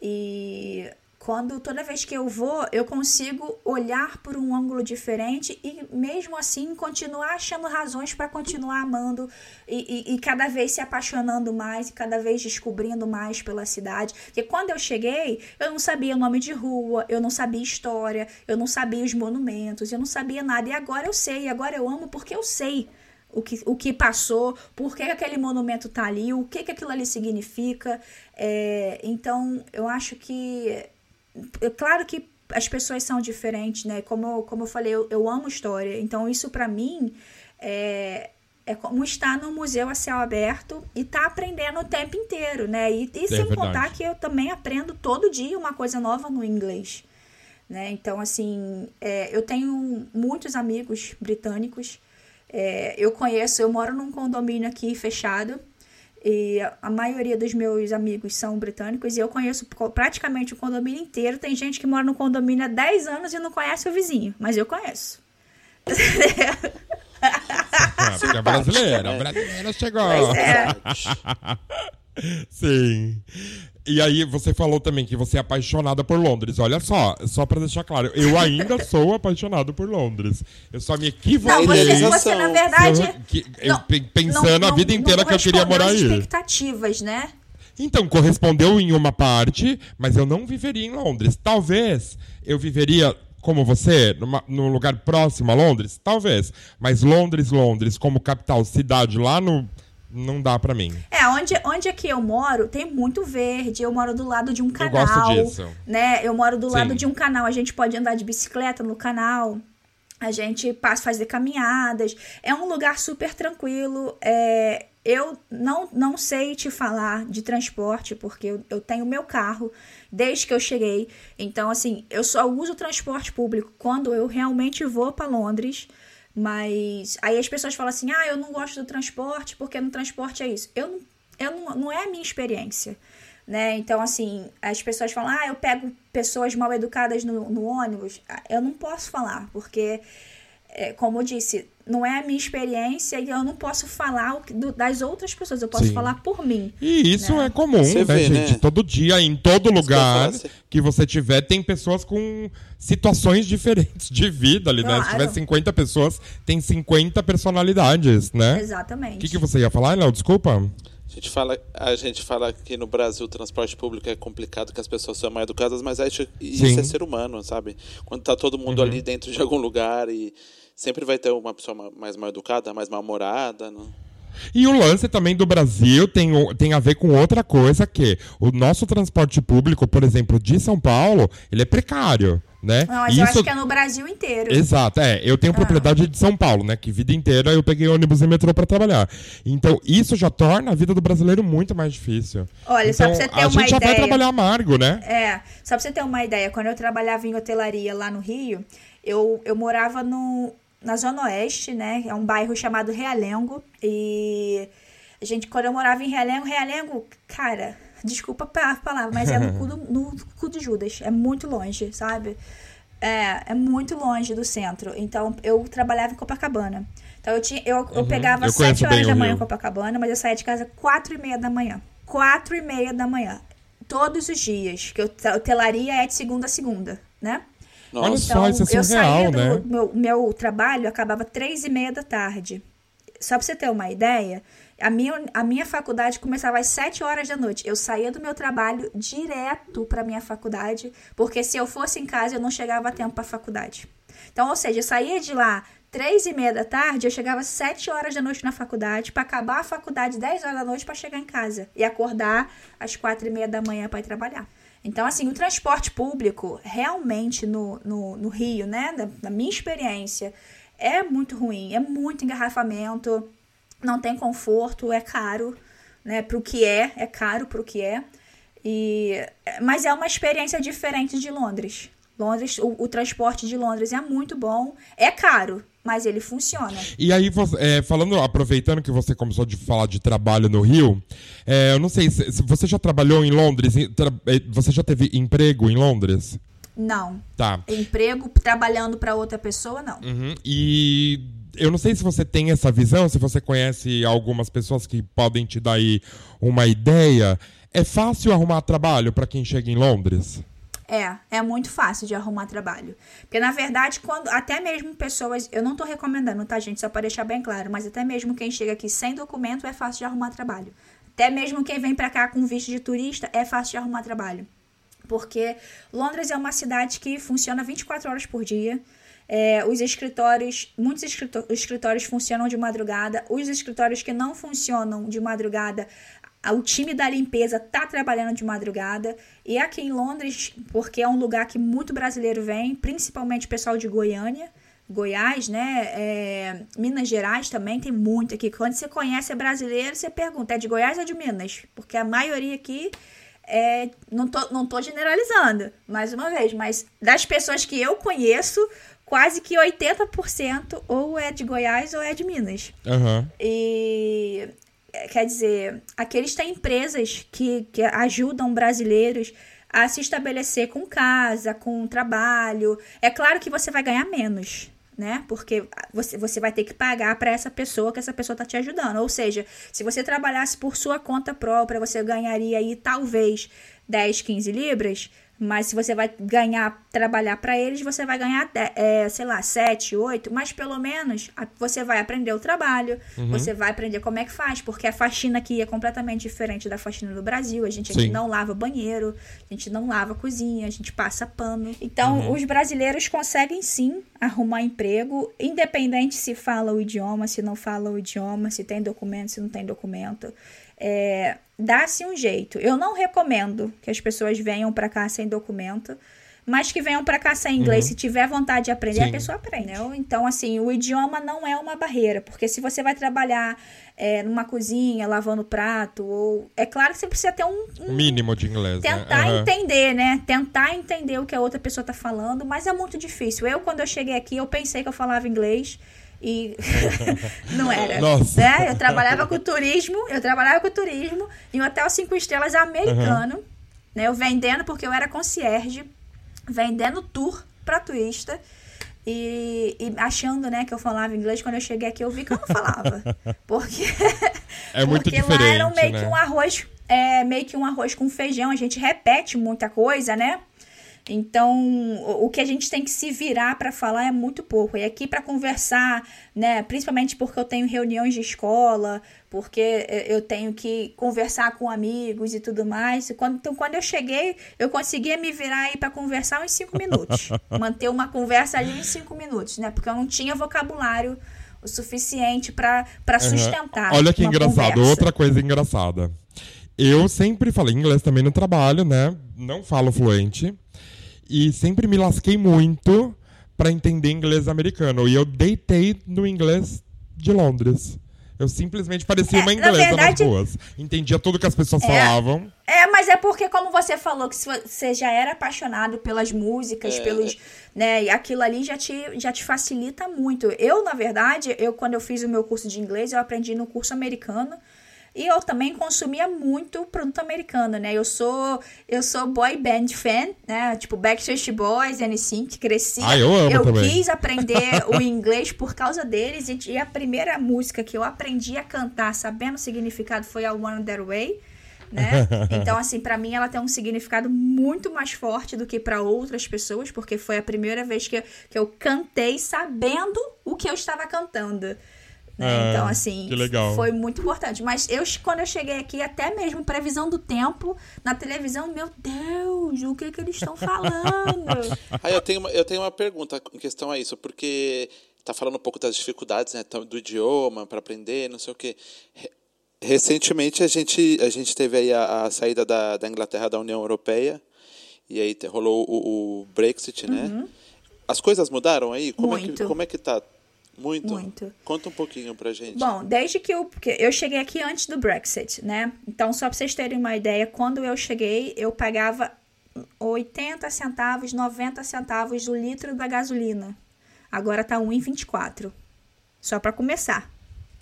E quando toda vez que eu vou, eu consigo olhar por um ângulo diferente e mesmo assim continuar achando razões para continuar amando e, e, e, cada vez se apaixonando mais e cada vez descobrindo mais pela cidade. Porque quando eu cheguei, eu não sabia o nome de rua, eu não sabia história, eu não sabia os monumentos, eu não sabia nada. E agora eu sei, agora eu amo porque eu sei o que, o que passou, por que aquele monumento tá ali, o que, que aquilo ali significa. É, então, eu acho que. É claro que as pessoas são diferentes, né? Como, como eu falei, eu, eu amo história. Então, isso para mim é, é como estar no museu a céu aberto e tá aprendendo o tempo inteiro, né? E, e é sem verdade. contar que eu também aprendo todo dia uma coisa nova no inglês. Né? Então, assim, é, eu tenho muitos amigos britânicos é, eu conheço, eu moro num condomínio aqui fechado e a maioria dos meus amigos são britânicos e eu conheço praticamente o condomínio inteiro. Tem gente que mora no condomínio há 10 anos e não conhece o vizinho, mas eu conheço. É brasileira, brasileira chegou. Pois é. Sim. E aí você falou também que você é apaixonada por Londres. Olha só, só para deixar claro, eu ainda sou apaixonado por Londres. Eu só me equivoquei. Não, você, você na verdade, eu, que, eu pensando não, a vida inteira que eu queria morar aí. expectativas, né? Então, correspondeu em uma parte, mas eu não viveria em Londres. Talvez eu viveria como você, numa, num lugar próximo a Londres? Talvez. Mas Londres, Londres, como capital, cidade lá no não dá para mim. É, onde, onde aqui eu moro, tem muito verde. Eu moro do lado de um canal. Eu gosto disso. Né? Eu moro do Sim. lado de um canal. A gente pode andar de bicicleta no canal. A gente passa fazer caminhadas. É um lugar super tranquilo. É, eu não, não sei te falar de transporte, porque eu, eu tenho meu carro desde que eu cheguei. Então, assim, eu só uso transporte público quando eu realmente vou para Londres. Mas aí as pessoas falam assim: ah, eu não gosto do transporte porque no transporte é isso. Eu, eu não, não é a minha experiência. Né? Então, assim, as pessoas falam: ah, eu pego pessoas mal educadas no, no ônibus. Eu não posso falar, porque é, como eu disse, não é a minha experiência e eu não posso falar do, das outras pessoas, eu posso Sim. falar por mim. E isso né? é comum, né, vê, gente? Né? Todo dia, em todo lugar que você tiver, tem pessoas com situações diferentes de vida ali, claro. né? Se tiver 50 pessoas, tem 50 personalidades, né? Exatamente. O que, que você ia falar, Léo? Desculpa. A gente, fala, a gente fala que no Brasil o transporte público é complicado, que as pessoas são mal educadas, mas acho, isso Sim. é ser humano, sabe? Quando tá todo mundo uhum. ali dentro de algum lugar e sempre vai ter uma pessoa mais mal educada, mais mal-humorada, não? E o lance também do Brasil tem, tem a ver com outra coisa que o nosso transporte público, por exemplo, de São Paulo, ele é precário. Né? Não, mas Isso... eu acho que é no Brasil inteiro. Exato, é. Eu tenho ah. propriedade de São Paulo, né? Que vida inteira eu peguei ônibus e metrô para trabalhar. Então, isso já torna a vida do brasileiro muito mais difícil. Olha, então, só pra você ter uma ideia. A gente já vai trabalhar amargo, né? É. Só pra você ter uma ideia, quando eu trabalhava em hotelaria lá no Rio, eu, eu morava no, na Zona Oeste, né? É um bairro chamado Realengo. E a gente, quando eu morava em Realengo, Realengo, cara, desculpa a palavra, mas é no cu, do, no cu de Judas. É muito longe, sabe? É, é muito longe do centro. Então, eu trabalhava em Copacabana. Então, eu, tinha, eu, eu uhum. pegava eu 7 horas da manhã em Copacabana, mas eu saía de casa 4 e meia da manhã. 4 e meia da manhã. Todos os dias. Que eu, hotelaria é de segunda a segunda, né? Nossa, então, isso é surreal, eu saía né? do meu, meu trabalho, acabava três e meia da tarde. Só pra você ter uma ideia, a minha, a minha faculdade começava às 7 horas da noite. Eu saía do meu trabalho direto para minha faculdade, porque se eu fosse em casa eu não chegava a tempo para a faculdade. Então, ou seja, eu saía de lá três e meia da tarde, eu chegava às 7 horas da noite na faculdade, para acabar a faculdade 10 horas da noite para chegar em casa e acordar às quatro e meia da manhã para ir trabalhar. Então, assim, o transporte público realmente no, no, no Rio, né, da, minha experiência, é muito ruim, é muito engarrafamento não tem conforto, é caro, né? Pro que é, é caro pro que é. E, mas é uma experiência diferente de Londres. Londres, o, o transporte de Londres é muito bom, é caro, mas ele funciona. E aí, é, falando, aproveitando que você começou a falar de trabalho no Rio, é, eu não sei, se você já trabalhou em Londres? É, você já teve emprego em Londres? Não. Tá. Emprego trabalhando para outra pessoa, não. Uhum. E eu não sei se você tem essa visão, se você conhece algumas pessoas que podem te dar aí uma ideia. É fácil arrumar trabalho para quem chega em Londres? É, é muito fácil de arrumar trabalho. Porque, na verdade, quando até mesmo pessoas. Eu não tô recomendando, tá, gente? Só para deixar bem claro. Mas até mesmo quem chega aqui sem documento é fácil de arrumar trabalho. Até mesmo quem vem para cá com visto de turista é fácil de arrumar trabalho. Porque Londres é uma cidade que funciona 24 horas por dia. É, os escritórios, muitos escritórios funcionam de madrugada. Os escritórios que não funcionam de madrugada, o time da limpeza tá trabalhando de madrugada. E aqui em Londres, porque é um lugar que muito brasileiro vem, principalmente o pessoal de Goiânia. Goiás, né? É, Minas Gerais também tem muito aqui. Quando você conhece é brasileiro, você pergunta: é de Goiás ou de Minas? Porque a maioria aqui é. Não tô, não tô generalizando, mais uma vez, mas das pessoas que eu conheço, quase que 80% ou é de Goiás ou é de Minas. Uhum. E quer dizer, aqueles têm empresas que, que ajudam brasileiros a se estabelecer com casa, com trabalho. É claro que você vai ganhar menos, né? Porque você, você vai ter que pagar para essa pessoa que essa pessoa está te ajudando. Ou seja, se você trabalhasse por sua conta própria, você ganharia aí talvez 10, 15 libras. Mas se você vai ganhar, trabalhar para eles, você vai ganhar, é, sei lá, 7, 8, mas pelo menos você vai aprender o trabalho, uhum. você vai aprender como é que faz, porque a faxina aqui é completamente diferente da faxina do Brasil. A gente aqui não lava banheiro, a gente não lava cozinha, a gente passa pano. Então, uhum. os brasileiros conseguem sim arrumar emprego, independente se fala o idioma, se não fala o idioma, se tem documento, se não tem documento. É, dá-se um jeito. Eu não recomendo que as pessoas venham para cá sem documento, mas que venham para cá sem inglês. Uhum. Se tiver vontade de aprender, Sim. a pessoa aprende. Né? Então, assim, o idioma não é uma barreira, porque se você vai trabalhar é, numa cozinha, lavando prato, ou. É claro que você precisa ter um. um mínimo de inglês. Né? Tentar né? uhum. entender, né? Tentar entender o que a outra pessoa tá falando, mas é muito difícil. Eu, quando eu cheguei aqui, eu pensei que eu falava inglês. E não era. Nossa. Né? Eu trabalhava com turismo, eu trabalhava com turismo em um hotel cinco estrelas americano, uhum. né? Eu vendendo, porque eu era concierge, vendendo tour para turista. E, e, achando, né, que eu falava inglês, quando eu cheguei aqui eu vi que eu não falava. Porque, é muito porque diferente, lá era meio né? que um arroz, é, meio que um arroz com feijão, a gente repete muita coisa, né? Então, o que a gente tem que se virar para falar é muito pouco. E aqui para conversar, né, principalmente porque eu tenho reuniões de escola, porque eu tenho que conversar com amigos e tudo mais. Então, quando eu cheguei, eu conseguia me virar aí para conversar uns cinco minutos. Manter uma conversa ali em cinco minutos, né? Porque eu não tinha vocabulário o suficiente para sustentar. Olha que engraçado, conversa. outra coisa engraçada. Eu sempre falei inglês também no trabalho, né? Não falo fluente e sempre me lasquei muito para entender inglês americano. E eu deitei no inglês de Londres. Eu simplesmente parecia É, uma na inglesa verdade- nas ruas. Entendia tudo que as pessoas É. falavam. É, mas é porque, como você falou, que se você já era apaixonado pelas músicas, É, pelos. né, e aquilo ali já te, já te facilita muito. Eu, na verdade, eu quando eu fiz o meu curso de inglês, eu aprendi no curso americano. E eu também consumia muito produto americano, né? Eu sou eu sou boy band fan, né? Tipo Backstreet Boys, NSYNC, cresci. Ah, eu amo também. quis aprender o inglês por causa deles e, e a primeira música que eu aprendi a cantar sabendo o significado foi a One That Way, né? Então assim, pra mim ela tem um significado muito mais forte do que pra outras pessoas, porque foi a primeira vez que, eu- que eu cantei sabendo o que eu estava cantando. Né? Ah, então, assim, que legal. foi muito importante. Mas eu, quando eu cheguei aqui, até mesmo previsão do tempo na televisão, meu Deus, o que que eles estão falando? Aí eu tenho, uma, eu tenho uma pergunta em questão a isso, porque tá falando um pouco das dificuldades né, do idioma para aprender, não sei o quê. Re- Recentemente a gente, a gente teve aí a, a saída da, da Inglaterra da União Europeia e aí rolou o, o Brexit, né? As coisas mudaram aí? Como é que Uhum. Muito. como é que tá? Muito. Muito. Conta um pouquinho pra gente. Bom, desde que eu. Porque eu cheguei aqui antes do Brexit, né? Então, só pra vocês terem uma ideia, quando eu cheguei, eu pagava 80 centavos, 90 centavos o litro da gasolina. Agora tá 1,24. Só pra começar,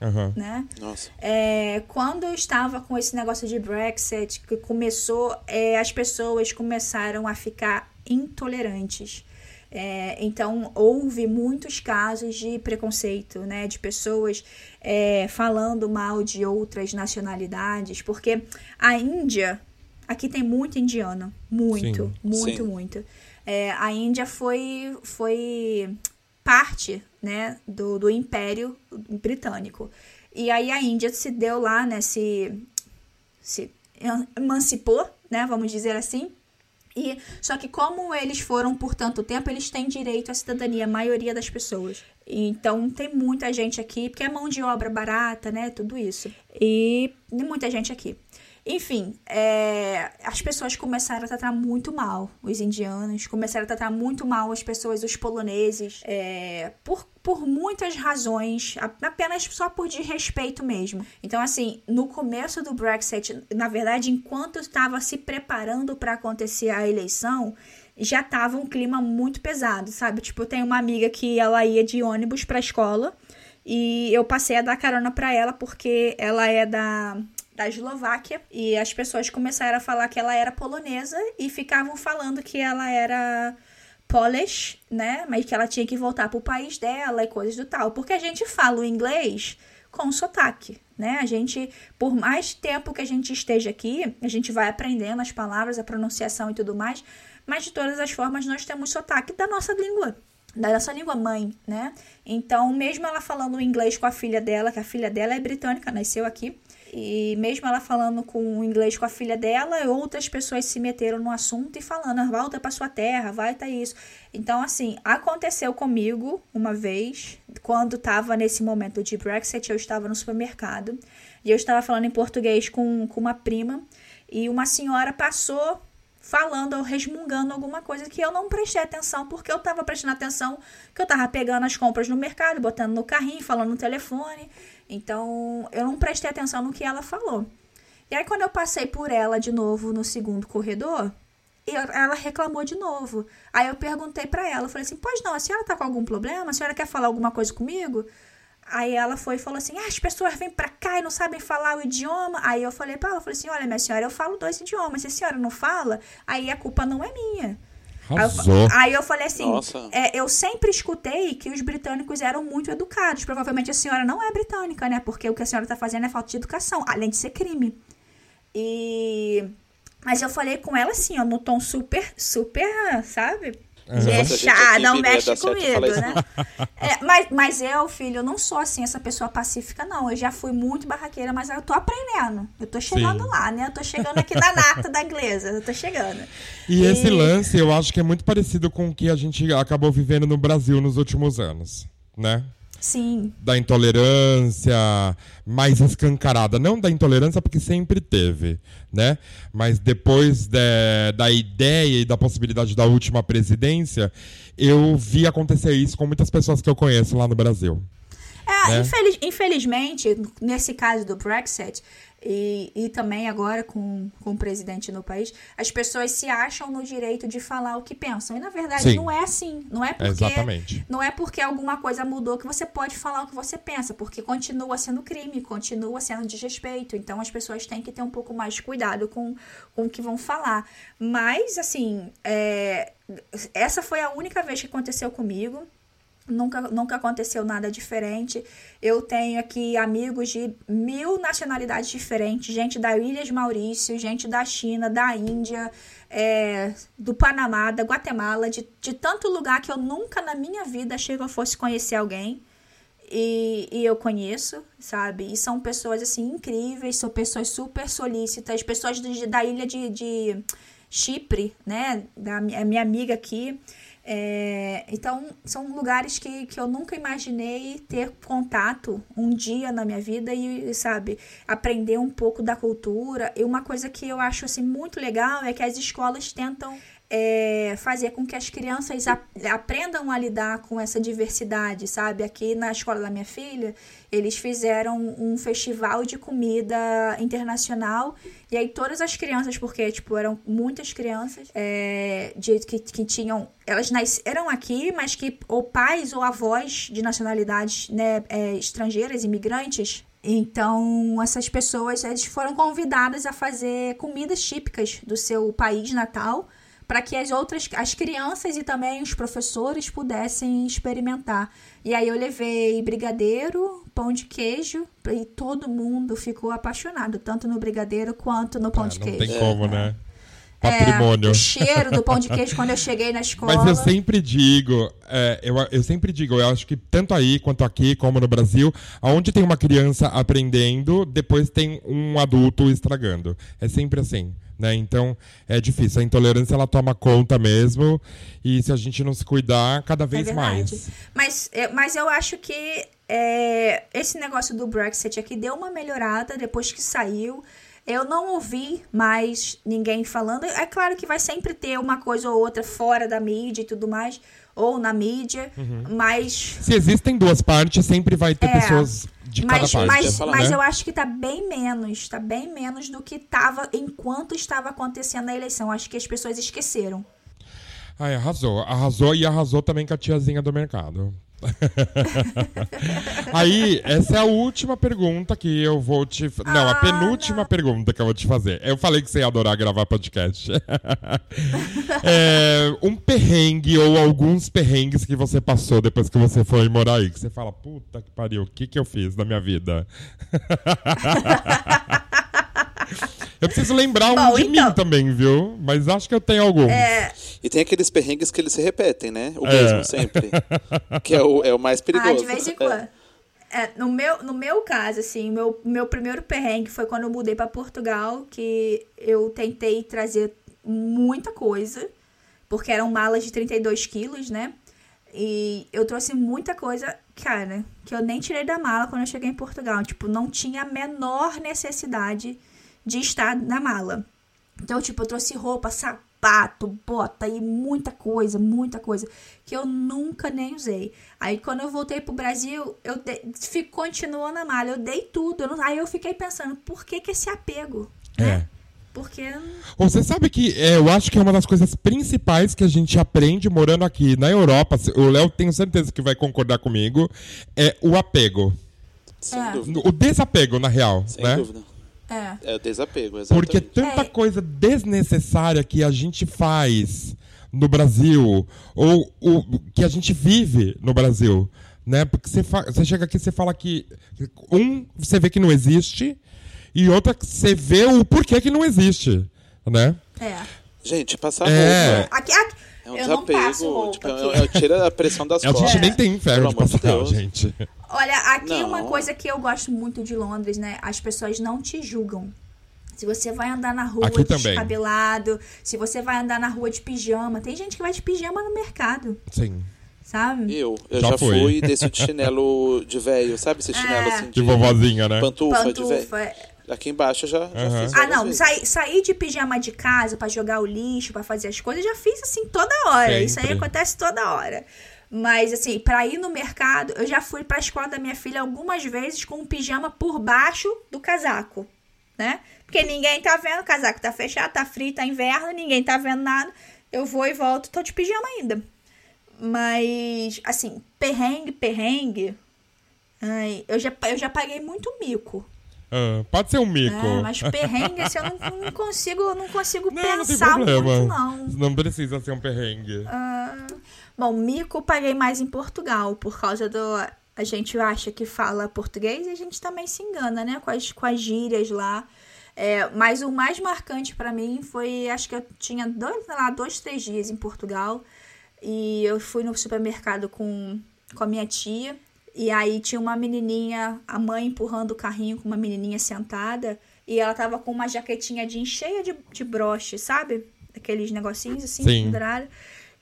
Aham. né? Nossa. É, quando eu estava com esse negócio de Brexit, que começou, é, as pessoas começaram a ficar intolerantes. É, então, houve muitos casos de preconceito, né? De pessoas é, falando mal de outras nacionalidades, porque a Índia, aqui tem muito indiano, muito, Sim. muito, Sim. muito. É, a Índia foi, foi parte né, do, do Império Britânico. E aí a Índia se deu lá, né, se, se emancipou, né, vamos dizer assim. E só que como eles foram por tanto tempo, eles têm direito à cidadania, a maioria das pessoas. Então tem muita gente aqui, porque é mão de obra barata, né, tudo isso. E muita gente aqui. Enfim, é, as pessoas começaram a tratar muito mal os indianos, começaram a tratar muito mal as pessoas, os poloneses, é, por, por muitas razões, apenas só por desrespeito mesmo. Então, assim, no começo do Brexit, na verdade, enquanto estava se preparando para acontecer a eleição, já tava um clima muito pesado, sabe? Tipo, eu tenho uma amiga que ela ia de ônibus para a escola e eu passei a dar carona para ela porque ela é da da Eslováquia e as pessoas começaram a falar que ela era polonesa e ficavam falando que ela era Polish, né? Mas que ela tinha que voltar pro país dela e coisas do tal. Porque a gente fala o inglês com sotaque, né? A gente, por mais tempo que a gente esteja aqui, a gente vai aprendendo as palavras, a pronunciação e tudo mais, mas de todas as formas nós temos sotaque da nossa língua da nossa língua mãe, né? Então, mesmo ela falando inglês com a filha dela, que a filha dela é britânica, nasceu aqui, e mesmo ela falando com inglês com a filha dela, outras pessoas se meteram no assunto e falando, "Ah, volta para sua terra, vai tá isso. Então, assim, aconteceu comigo uma vez, quando tava nesse momento de Brexit, eu estava no supermercado e eu estava falando em português com, com uma prima e uma senhora passou falando ou resmungando alguma coisa que eu não prestei atenção, porque eu tava prestando atenção que eu tava pegando as compras no mercado, botando no carrinho, falando no telefone. Então, eu não prestei atenção no que ela falou. E aí, quando eu passei por ela de novo no segundo corredor, eu- ela reclamou de novo. Aí eu perguntei pra ela, falei assim: "Pois não, a senhora tá com algum problema? A senhora quer falar alguma coisa comigo?" Aí ela foi e falou assim: ah, as pessoas vêm pra cá e não sabem falar o idioma. Aí eu falei pra ela, falei assim: olha, minha senhora, eu falo dois idiomas. Se a senhora não fala, aí a culpa não é minha. Aí eu, Arrasou. aí eu falei assim: é, eu sempre escutei que os britânicos eram muito educados. Provavelmente a senhora não é britânica, né? Porque o que a senhora tá fazendo é falta de educação, além de ser crime. E Mas eu falei com ela assim, ó, no tom super, super, sabe? Gente Deixar, aqui, não ia mexe comigo, né? É, mas, mas eu, filho, eu não sou assim, essa pessoa pacífica, não. Eu já fui muito barraqueira, mas eu tô aprendendo. Eu tô chegando Sim. lá, né? Eu tô chegando aqui na nata da inglesa. Eu tô chegando. E esse lance, eu acho que é muito parecido com o que a gente acabou vivendo no Brasil nos últimos anos, né? Sim. Da intolerância mais escancarada. Não da intolerância, porque sempre teve, né? Mas depois de- da ideia e da possibilidade da última presidência, eu vi acontecer isso com muitas pessoas que eu conheço lá no Brasil. É, né? infeliz- infelizmente, nesse caso do Brexit, e, e também agora com, com o presidente no país, as pessoas se acham no direito de falar o que pensam. E na verdade Sim. não é assim. Não é porque. Exatamente. Não é porque alguma coisa mudou que você pode falar o que você pensa, porque continua sendo crime, continua sendo desrespeito. Então as pessoas têm que ter um pouco mais de cuidado com, com o que vão falar. Mas, assim, é, essa foi a única vez que aconteceu comigo. Nunca, nunca aconteceu nada diferente. Eu tenho aqui amigos de mil nacionalidades diferentes, gente da Ilhas Maurício, gente da China, da Índia, é, do Panamá, da Guatemala, de, de tanto lugar que eu nunca na minha vida achei que eu fosse conhecer alguém. E, e eu conheço, sabe? E são pessoas assim incríveis, são pessoas super solícitas, pessoas de- da ilha de, de Chipre, né? Da minha amiga aqui. É, então, são lugares que, que eu nunca imaginei ter contato um dia na minha vida e, sabe, aprender um pouco da cultura. E uma coisa que eu acho, assim, muito legal é que as escolas tentam é, fazer com que as crianças ap- aprendam a lidar com essa diversidade, sabe? Aqui na escola da minha filha, eles fizeram um festival de comida internacional e aí todas as crianças, porque tipo eram muitas crianças é, de, que, que tinham, elas nasceram aqui, mas que ou pais ou avós de nacionalidades né, é, estrangeiras, imigrantes, então, essas pessoas eles foram convidadas a fazer comidas típicas do seu país natal para que as outras, as crianças e também os professores pudessem experimentar. E aí eu levei brigadeiro, pão de queijo e todo mundo ficou apaixonado, tanto no brigadeiro quanto no pão Ah, de não queijo. tem como, né? É, Patrimônio. o cheiro do pão de queijo quando eu cheguei na escola. Mas eu sempre digo, é, eu, eu sempre digo, eu acho que tanto aí quanto aqui, como no Brasil, aonde tem uma criança aprendendo, depois tem um adulto estragando. É sempre assim. Né? Então é difícil. A intolerância ela toma conta mesmo. E se a gente não se cuidar, cada vez É mais. Mas, é, mas eu acho que é, esse negócio do Brexit aqui deu uma melhorada depois que saiu. Eu não ouvi mais ninguém falando. É claro que vai sempre ter uma coisa ou outra fora da mídia e tudo mais, ou na mídia, Uhum. mas. Se existem duas partes, sempre vai ter É, pessoas de Mas, cada parte. mas, falar, mas né? eu acho que tá bem menos, tá bem menos do que tava enquanto estava acontecendo a eleição. Acho que as pessoas esqueceram. Ai, arrasou. Arrasou e arrasou também com a tiazinha do mercado. Aí, essa é a última pergunta que eu vou te. Não, a Ah, penúltima pergunta que eu vou te fazer. Eu falei que você ia adorar gravar podcast. É, um perrengue ou alguns perrengues que você passou depois que você foi morar aí. Que você fala, puta que pariu, o que, que eu fiz na minha vida? eu preciso lembrar um Bom, de então. mim também, viu? Mas acho que eu tenho alguns. E tem aqueles perrengues que eles se repetem, né? O É. mesmo sempre. que é o, é o mais perigoso. Ah, de vez em quando. É, no, meu, no meu caso, assim, meu, meu primeiro perrengue foi quando eu mudei pra Portugal, que eu tentei trazer muita coisa, porque eram malas de 32 quilos, né? E eu trouxe muita coisa, cara, que eu nem tirei da mala quando eu cheguei em Portugal. Tipo, não tinha a menor necessidade de estar na mala. Então, tipo, eu trouxe roupa, sapato, bota e muita coisa, muita coisa que eu nunca nem usei. Aí, quando eu voltei pro Brasil, eu dei, fi- continuou na malha, eu dei tudo. eu não- aí eu fiquei pensando, por que que esse apego? É. Porque Você sabe que é, eu acho que é uma das coisas principais que a gente aprende morando aqui na Europa. se- O Léo tenho certeza que vai concordar comigo. É o apego. Sem É. dúvida. O desapego, na real. Sem né? dúvida. É, É o desapego, exatamente. Porque tanta É. coisa desnecessária que a gente faz no Brasil, ou o que a gente vive no Brasil, né? Porque você, fa- você chega aqui e você fala que um, você vê que não existe, e outra que você vê o porquê que não existe. né? É. Gente, passar É. roupa. Aqui, aqui, É um eu não passo desapego. roupa Tipo, aqui. é- é- tira a pressão das A costas. gente nem tem inferno de de passar, Deus. gente. Olha, aqui Não. uma coisa que eu gosto muito de Londres, né? As pessoas não te julgam. Se você vai andar na rua Aqui também. descabelado, se você vai andar na rua de pijama, tem gente que vai de pijama no mercado, Sim. sabe? Eu, eu Já já, fui. fui desse de chinelo de velho, sabe esse chinelo É. assim De vovozinha, né? pantufa, de velho. Aqui embaixo eu já, já fiz Ah, não, sair, sair de pijama de casa pra jogar o lixo, pra fazer as coisas, eu já fiz assim toda hora. Isso aí Sempre. acontece toda hora. Mas assim, pra ir no mercado, eu já fui pra escola da minha filha algumas vezes com um pijama por baixo do casaco, né? Porque ninguém tá vendo, o casaco tá fechado, tá frio, tá inverno, ninguém tá vendo nada. Eu vou e volto, tô de pijama ainda. Mas, assim, perrengue, perrengue. Ai, eu já, eu já paguei muito mico. Ah, pode ser um mico. É, mas perrengue, assim, eu não, não consigo, não consigo Não, não tem pensar problema. muito, não. Não precisa ser um perrengue. Ah, bom, mico eu paguei mais em Portugal, por causa do... A gente acha que fala português e a gente também se engana, né? Com as, com as gírias lá. É, mas o mais marcante pra mim foi... Acho que eu tinha dois, lá, dois, três dias em Portugal. E eu fui no supermercado com, com a minha tia. E aí tinha uma menininha, a mãe empurrando o carrinho com uma menininha sentada. E ela tava com uma jaquetinha jeans cheia de, de broche, sabe? Aqueles negocinhos assim, Sim. pendurados.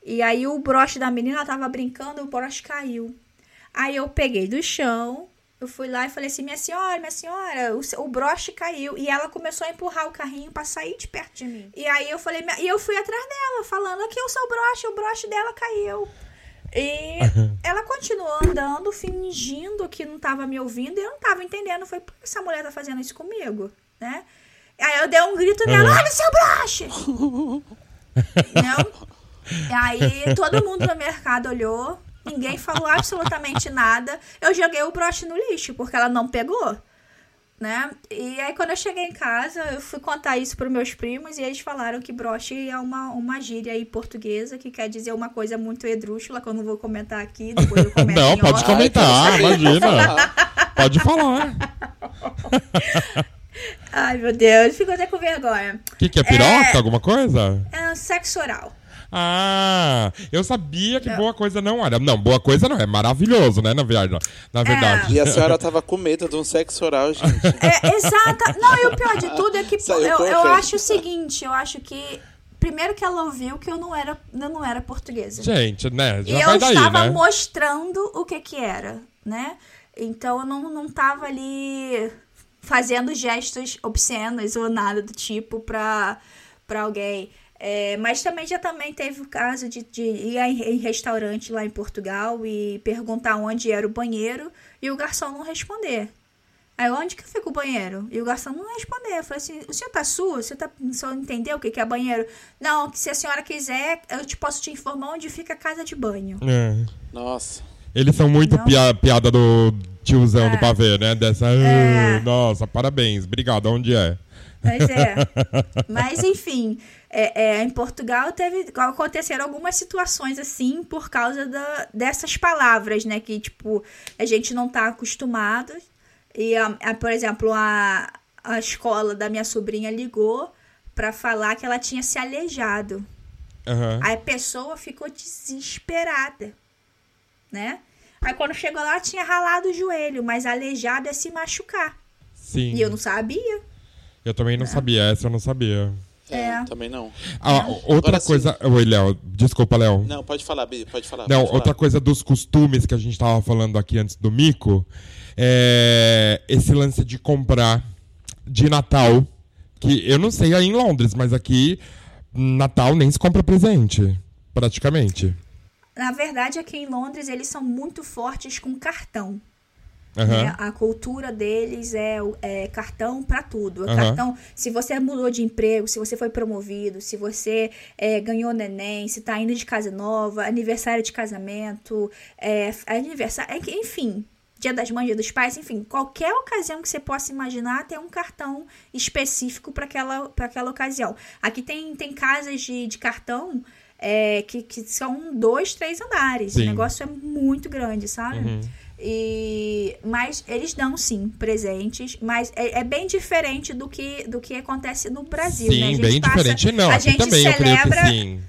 E aí o broche da menina ela tava brincando, o broche caiu. Aí eu peguei do chão, eu fui lá e falei assim: minha senhora, minha senhora, o, o broche caiu. E ela começou a empurrar o carrinho pra sair de perto de mim. E aí eu falei: e eu fui atrás dela, falando: aqui é o seu broche, o broche dela caiu. E ela continuou andando, fingindo que não tava me ouvindo, e eu não tava entendendo. Foi por que essa mulher tá fazendo isso comigo, né? Aí eu dei um grito nela: Uhum. olha o seu broche! Não? E aí todo mundo no mercado olhou, ninguém falou absolutamente nada. Eu joguei o broche no lixo, porque ela não pegou. Né? E aí quando eu cheguei em casa, eu fui contar isso para meus primos e eles falaram que broche é uma, uma gíria aí portuguesa que quer dizer uma coisa muito esdrúxula, que eu não vou comentar aqui, depois eu comento Não, pode off. comentar, imagina. Pode falar. Ai, meu Deus, fico até com vergonha. O que, que é piroca? Alguma coisa? É sexo oral. Ah, eu sabia que boa coisa não era. Não, boa coisa não, é maravilhoso, né? Na verdade. Na verdade. E a senhora tava com medo de um sexo oral, gente. É, exata. Não, e o pior de tudo é que eu, eu acho o seguinte, eu acho que. Primeiro que ela ouviu que eu não era, eu não era portuguesa. Gente, né? E Já eu vai daí, estava né? mostrando o que que era, né? Então eu não, não tava ali fazendo gestos obscenos ou nada do tipo pra, pra alguém. É, mas também já também teve o caso de, de ir em, em restaurante lá em Portugal e perguntar onde era o banheiro e o garçom não responder. Aí, onde que fica o banheiro? E o garçom não respondeu. Eu falei assim, o senhor tá sul? O senhor, tá, o senhor entendeu o que que é banheiro? Não, que se a senhora quiser, eu te posso te informar onde fica a casa de banho. É. Nossa. Eles são muito pia- piada do tiozão É. do pavê, né? Dessa. É. "Ah, Nossa, parabéns. Obrigado. Onde é? Pois é. Mas, enfim, é, é, em Portugal teve, aconteceram algumas situações assim por causa da, dessas palavras, né? Que, tipo, a gente não tá acostumado. E, a, a- por exemplo, a, a escola da minha sobrinha ligou pra falar que ela tinha se aleijado. Aham. Aí a pessoa ficou desesperada, né? Aí quando chegou lá, ela tinha ralado o joelho, mas aleijado é se machucar. Sim. E eu não sabia. Eu também não sabia, essa eu não sabia. É. Também não. Ah, outra Agora sim. coisa. Oi, Léo. Desculpa, Léo. Não, pode falar, Bi, pode falar. Não, pode falar. outra coisa dos costumes que a gente tava falando aqui antes do mico é esse lance de comprar de Natal, que eu não sei aí em Londres, mas aqui Natal nem se compra presente, praticamente. Na verdade, aqui em Londres, eles são muito fortes com cartão. Aham. né? A cultura deles é, é cartão pra tudo. É Aham. Cartão, se você mudou de emprego, se você foi promovido, se você é, ganhou neném, se tá indo de casa nova, aniversário de casamento, é, aniversário, é que- enfim, dia das mães, dia dos pais, enfim, qualquer ocasião que você possa imaginar tem um cartão específico para aquela, pra aquela ocasião. Aqui tem, tem casas de, de cartão é, que, que são dois, três andares. Sim. O negócio é muito grande, sabe? Uhum. E, mas eles dão sim presentes, mas é, é, bem diferente do que, do que acontece no Brasil. Sim, né? bem passa, diferente. Não, a gente também celebra, eu sim.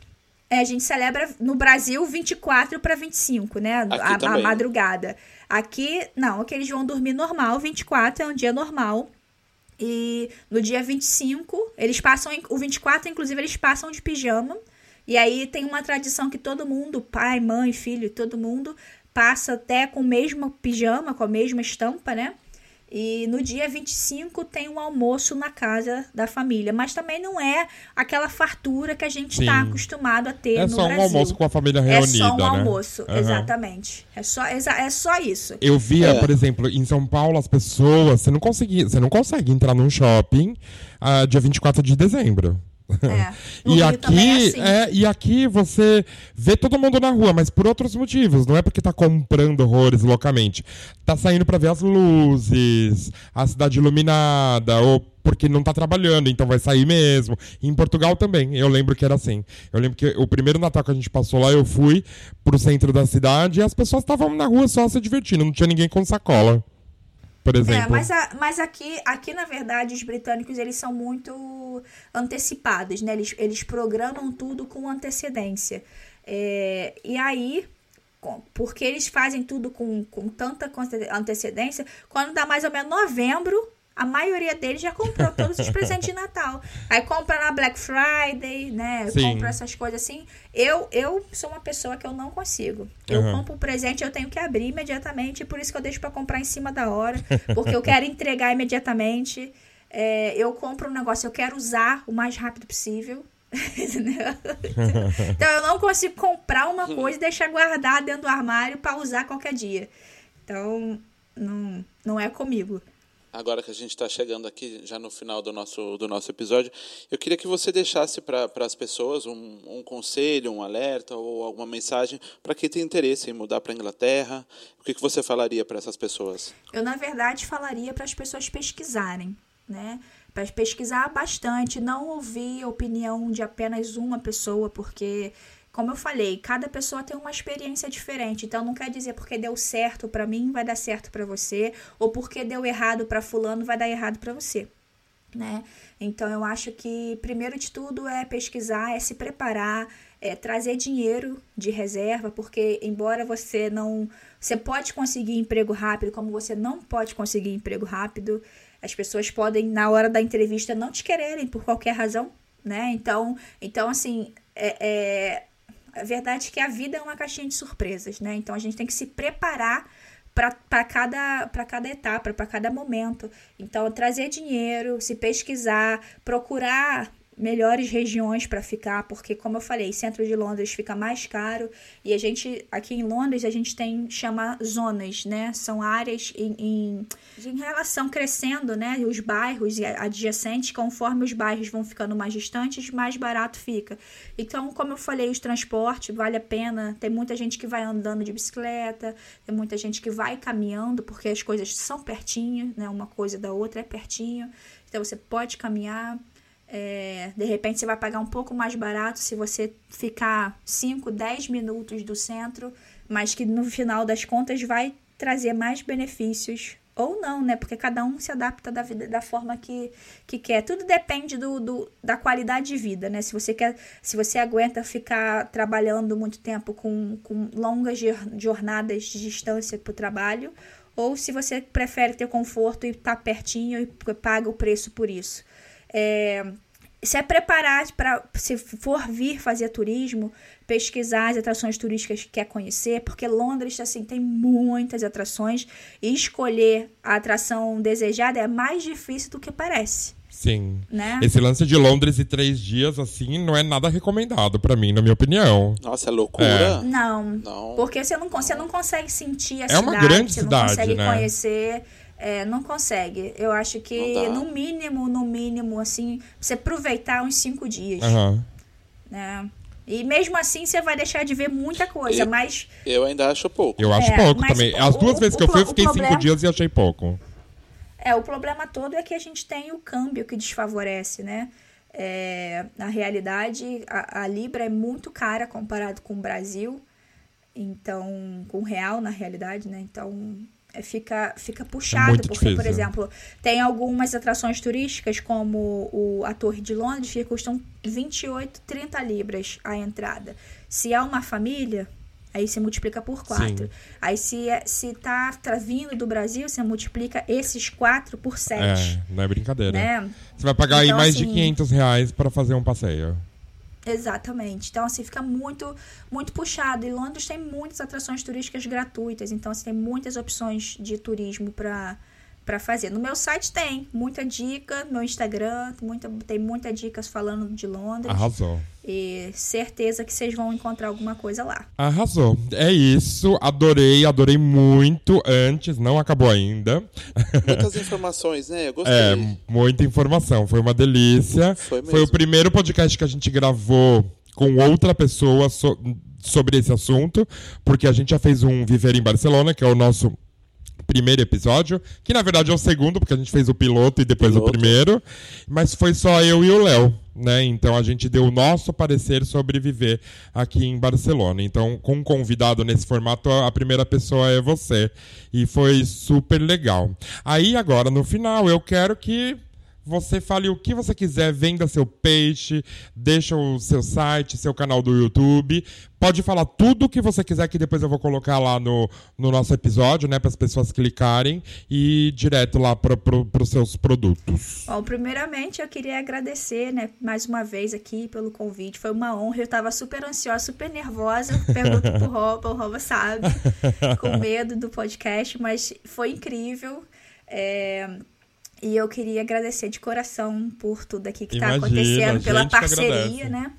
É, a gente celebra no Brasil 24 para 25, né? A, a, madrugada. Aqui, não, aqui eles vão dormir normal. 24 é um dia normal. E no dia 25, eles passam. O 24, inclusive, eles passam de pijama. E aí tem uma tradição que todo mundo, pai, mãe, filho, todo mundo passa até com o mesmo pijama, com a mesma estampa, né? E no dia 25 tem um almoço na casa da família. Mas também não é aquela fartura que a gente está acostumado a ter é no Brasil. É só um almoço com a família reunida, É só um né? almoço, uhum. exatamente. É só, é só isso. Eu via, é. por exemplo, em São Paulo, as pessoas... Você não, consegue, você não consegue entrar num shopping uh, dia 24 de dezembro. É, e aqui é, assim. é, e aqui você vê todo mundo na rua, mas por outros motivos, não é porque tá comprando horrores loucamente. Tá saindo para ver as luzes, a cidade iluminada, ou porque não tá trabalhando, então vai sair mesmo. E em Portugal também, eu lembro que era assim. Eu lembro que o primeiro Natal que a gente passou lá, eu fui pro centro da cidade e as pessoas estavam na rua só se divertindo, não tinha ninguém com sacola por é, exemplo. É, mas, a, mas aqui, aqui, na verdade, os britânicos eles são muito antecipados, né? Eles, eles programam tudo com antecedência. É, e aí, porque eles fazem tudo com, com tanta antecedência, quando dá mais ou menos novembro, a maioria deles já comprou todos os presentes de Natal. Aí compra na Black Friday, né? Sim. Compra essas coisas assim. Eu, eu sou uma pessoa que eu não consigo. Eu uhum. compro um presente, eu tenho que abrir imediatamente, por isso que eu deixo para comprar em cima da hora, porque eu quero entregar imediatamente. É, eu compro um negócio, eu quero usar o mais rápido possível. então eu não consigo comprar uma coisa e deixar guardada dentro do armário para usar qualquer dia. Então, não, não é comigo agora que a gente está chegando aqui já no final do nosso, do nosso episódio, eu queria que você deixasse para as pessoas um, um conselho, um alerta ou alguma mensagem para quem tem interesse em mudar para a Inglaterra. O que, que você falaria para essas pessoas? Eu, na verdade, falaria para as pessoas pesquisarem, né? Para pesquisar bastante, não ouvir a opinião de apenas uma pessoa, porque como eu falei, cada pessoa tem uma experiência diferente. Então não quer dizer porque deu certo para mim vai dar certo para você, ou porque deu errado para fulano vai dar errado para você, né? Então eu acho que primeiro de tudo é pesquisar, é se preparar, é trazer dinheiro de reserva, porque embora você não, você pode conseguir emprego rápido, como você não pode conseguir emprego rápido, as pessoas podem na hora da entrevista não te quererem por qualquer razão, né? Então, então assim, é, é a verdade é que a vida é uma caixinha de surpresas, né? Então a gente tem que se preparar para cada, cada etapa, para cada momento. Então, trazer dinheiro, se pesquisar, procurar melhores regiões para ficar, porque como eu falei, centro de Londres fica mais caro e a gente aqui em Londres a gente tem chama zonas, né? São áreas em, em, em relação crescendo, né? Os bairros adjacentes, conforme os bairros vão ficando mais distantes, mais barato fica. Então, como eu falei, os transportes vale a pena. Tem muita gente que vai andando de bicicleta, tem muita gente que vai caminhando, porque as coisas são pertinho, né? Uma coisa da outra é pertinho. Então você pode caminhar. É, de repente você vai pagar um pouco mais barato se você ficar 5, 10 minutos do centro, mas que no final das contas vai trazer mais benefícios. Ou não, né? Porque cada um se adapta da vida da forma que, que quer. Tudo depende do, do, da qualidade de vida, né? Se você quer, se você aguenta ficar trabalhando muito tempo com, com longas jornadas de distância para o trabalho, ou se você prefere ter conforto e estar tá pertinho e paga o preço por isso. É, se é preparar para, se for vir fazer turismo, pesquisar as atrações turísticas que quer conhecer, porque Londres assim tem muitas atrações e escolher a atração desejada é mais difícil do que parece. Sim. Né? Esse lance de Londres e três dias, assim, não é nada recomendado para mim, na minha opinião. Nossa, é loucura. É. Não, não. Porque você não, você não consegue sentir a é cidade. É uma grande você cidade, não consegue né? conhecer é, não consegue. Eu acho que no mínimo, no mínimo, assim, você aproveitar uns cinco dias. Uhum. Né? E mesmo assim você vai deixar de ver muita coisa, eu, mas. Eu ainda acho pouco. Eu acho é, pouco também. As duas o, vezes que eu fui, eu fiquei problema... cinco dias e achei pouco. É, o problema todo é que a gente tem o câmbio que desfavorece, né? É, na realidade, a, a Libra é muito cara comparado com o Brasil. Então, com real na realidade, né? Então, fica, fica puxado, muito porque, por difícil. exemplo, tem algumas atrações turísticas, como o, a Torre de Londres, que custam 28, 30 libras a entrada. Se é uma família, aí você multiplica por 4. Sim. Aí se, é, se tá, tá vindo do Brasil, você multiplica esses 4 por 7. É, não é brincadeira. Né? Você vai pagar aí Então, mais de assim- 500 reais pra fazer um passeio. Exatamente. Então, assim, fica muito, muito puxado. E Londres tem muitas atrações turísticas gratuitas. Então, assim, tem muitas opções de turismo para para fazer. No meu site tem muita dica, no meu Instagram muita, tem muita dicas falando de Londres. Arrasou. E certeza que vocês vão encontrar alguma coisa lá. Arrasou. É isso. Adorei, adorei muito antes. Não acabou ainda. Muitas informações, né? Eu gostei. É, muita informação. Foi uma delícia. Foi mesmo. o primeiro podcast que a gente gravou com outra pessoa so- sobre esse assunto, porque a gente já fez um Viver em Barcelona, que é o nosso primeiro episódio, que na verdade é o segundo, porque a gente fez o piloto e depois Piloto. o primeiro, mas foi só eu e o Léo, né? Então a gente deu o nosso parecer sobre viver aqui em Barcelona. Então, com um convidado nesse formato, a primeira pessoa é você. E foi super legal. Aí agora, no final, eu quero que você fale o que você quiser, venda seu peixe, deixa o seu site, seu canal do YouTube. Pode falar tudo o que você quiser, que depois eu vou colocar lá no, no nosso episódio, né? Para as pessoas clicarem e direto lá para pro, os seus produtos. Bom, primeiramente eu queria agradecer, né, mais uma vez aqui pelo convite. Foi uma honra. Eu tava super ansiosa, super nervosa. Pergunto pro Roba, o Roba sabe, com medo do podcast, mas foi incrível. É, E eu queria agradecer de coração por tudo aqui que está acontecendo, pela parceria, né?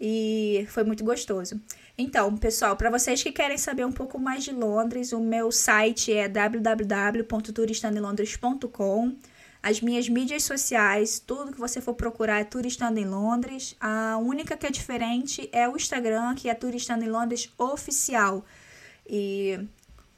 E foi muito gostoso. Então, pessoal, para vocês que querem saber um pouco mais de Londres, o meu site é www.turistandelondres.com. As minhas mídias sociais, tudo que você for procurar é Turistando em Londres. A única que é diferente é o Instagram, que é Turistando em Londres Oficial. E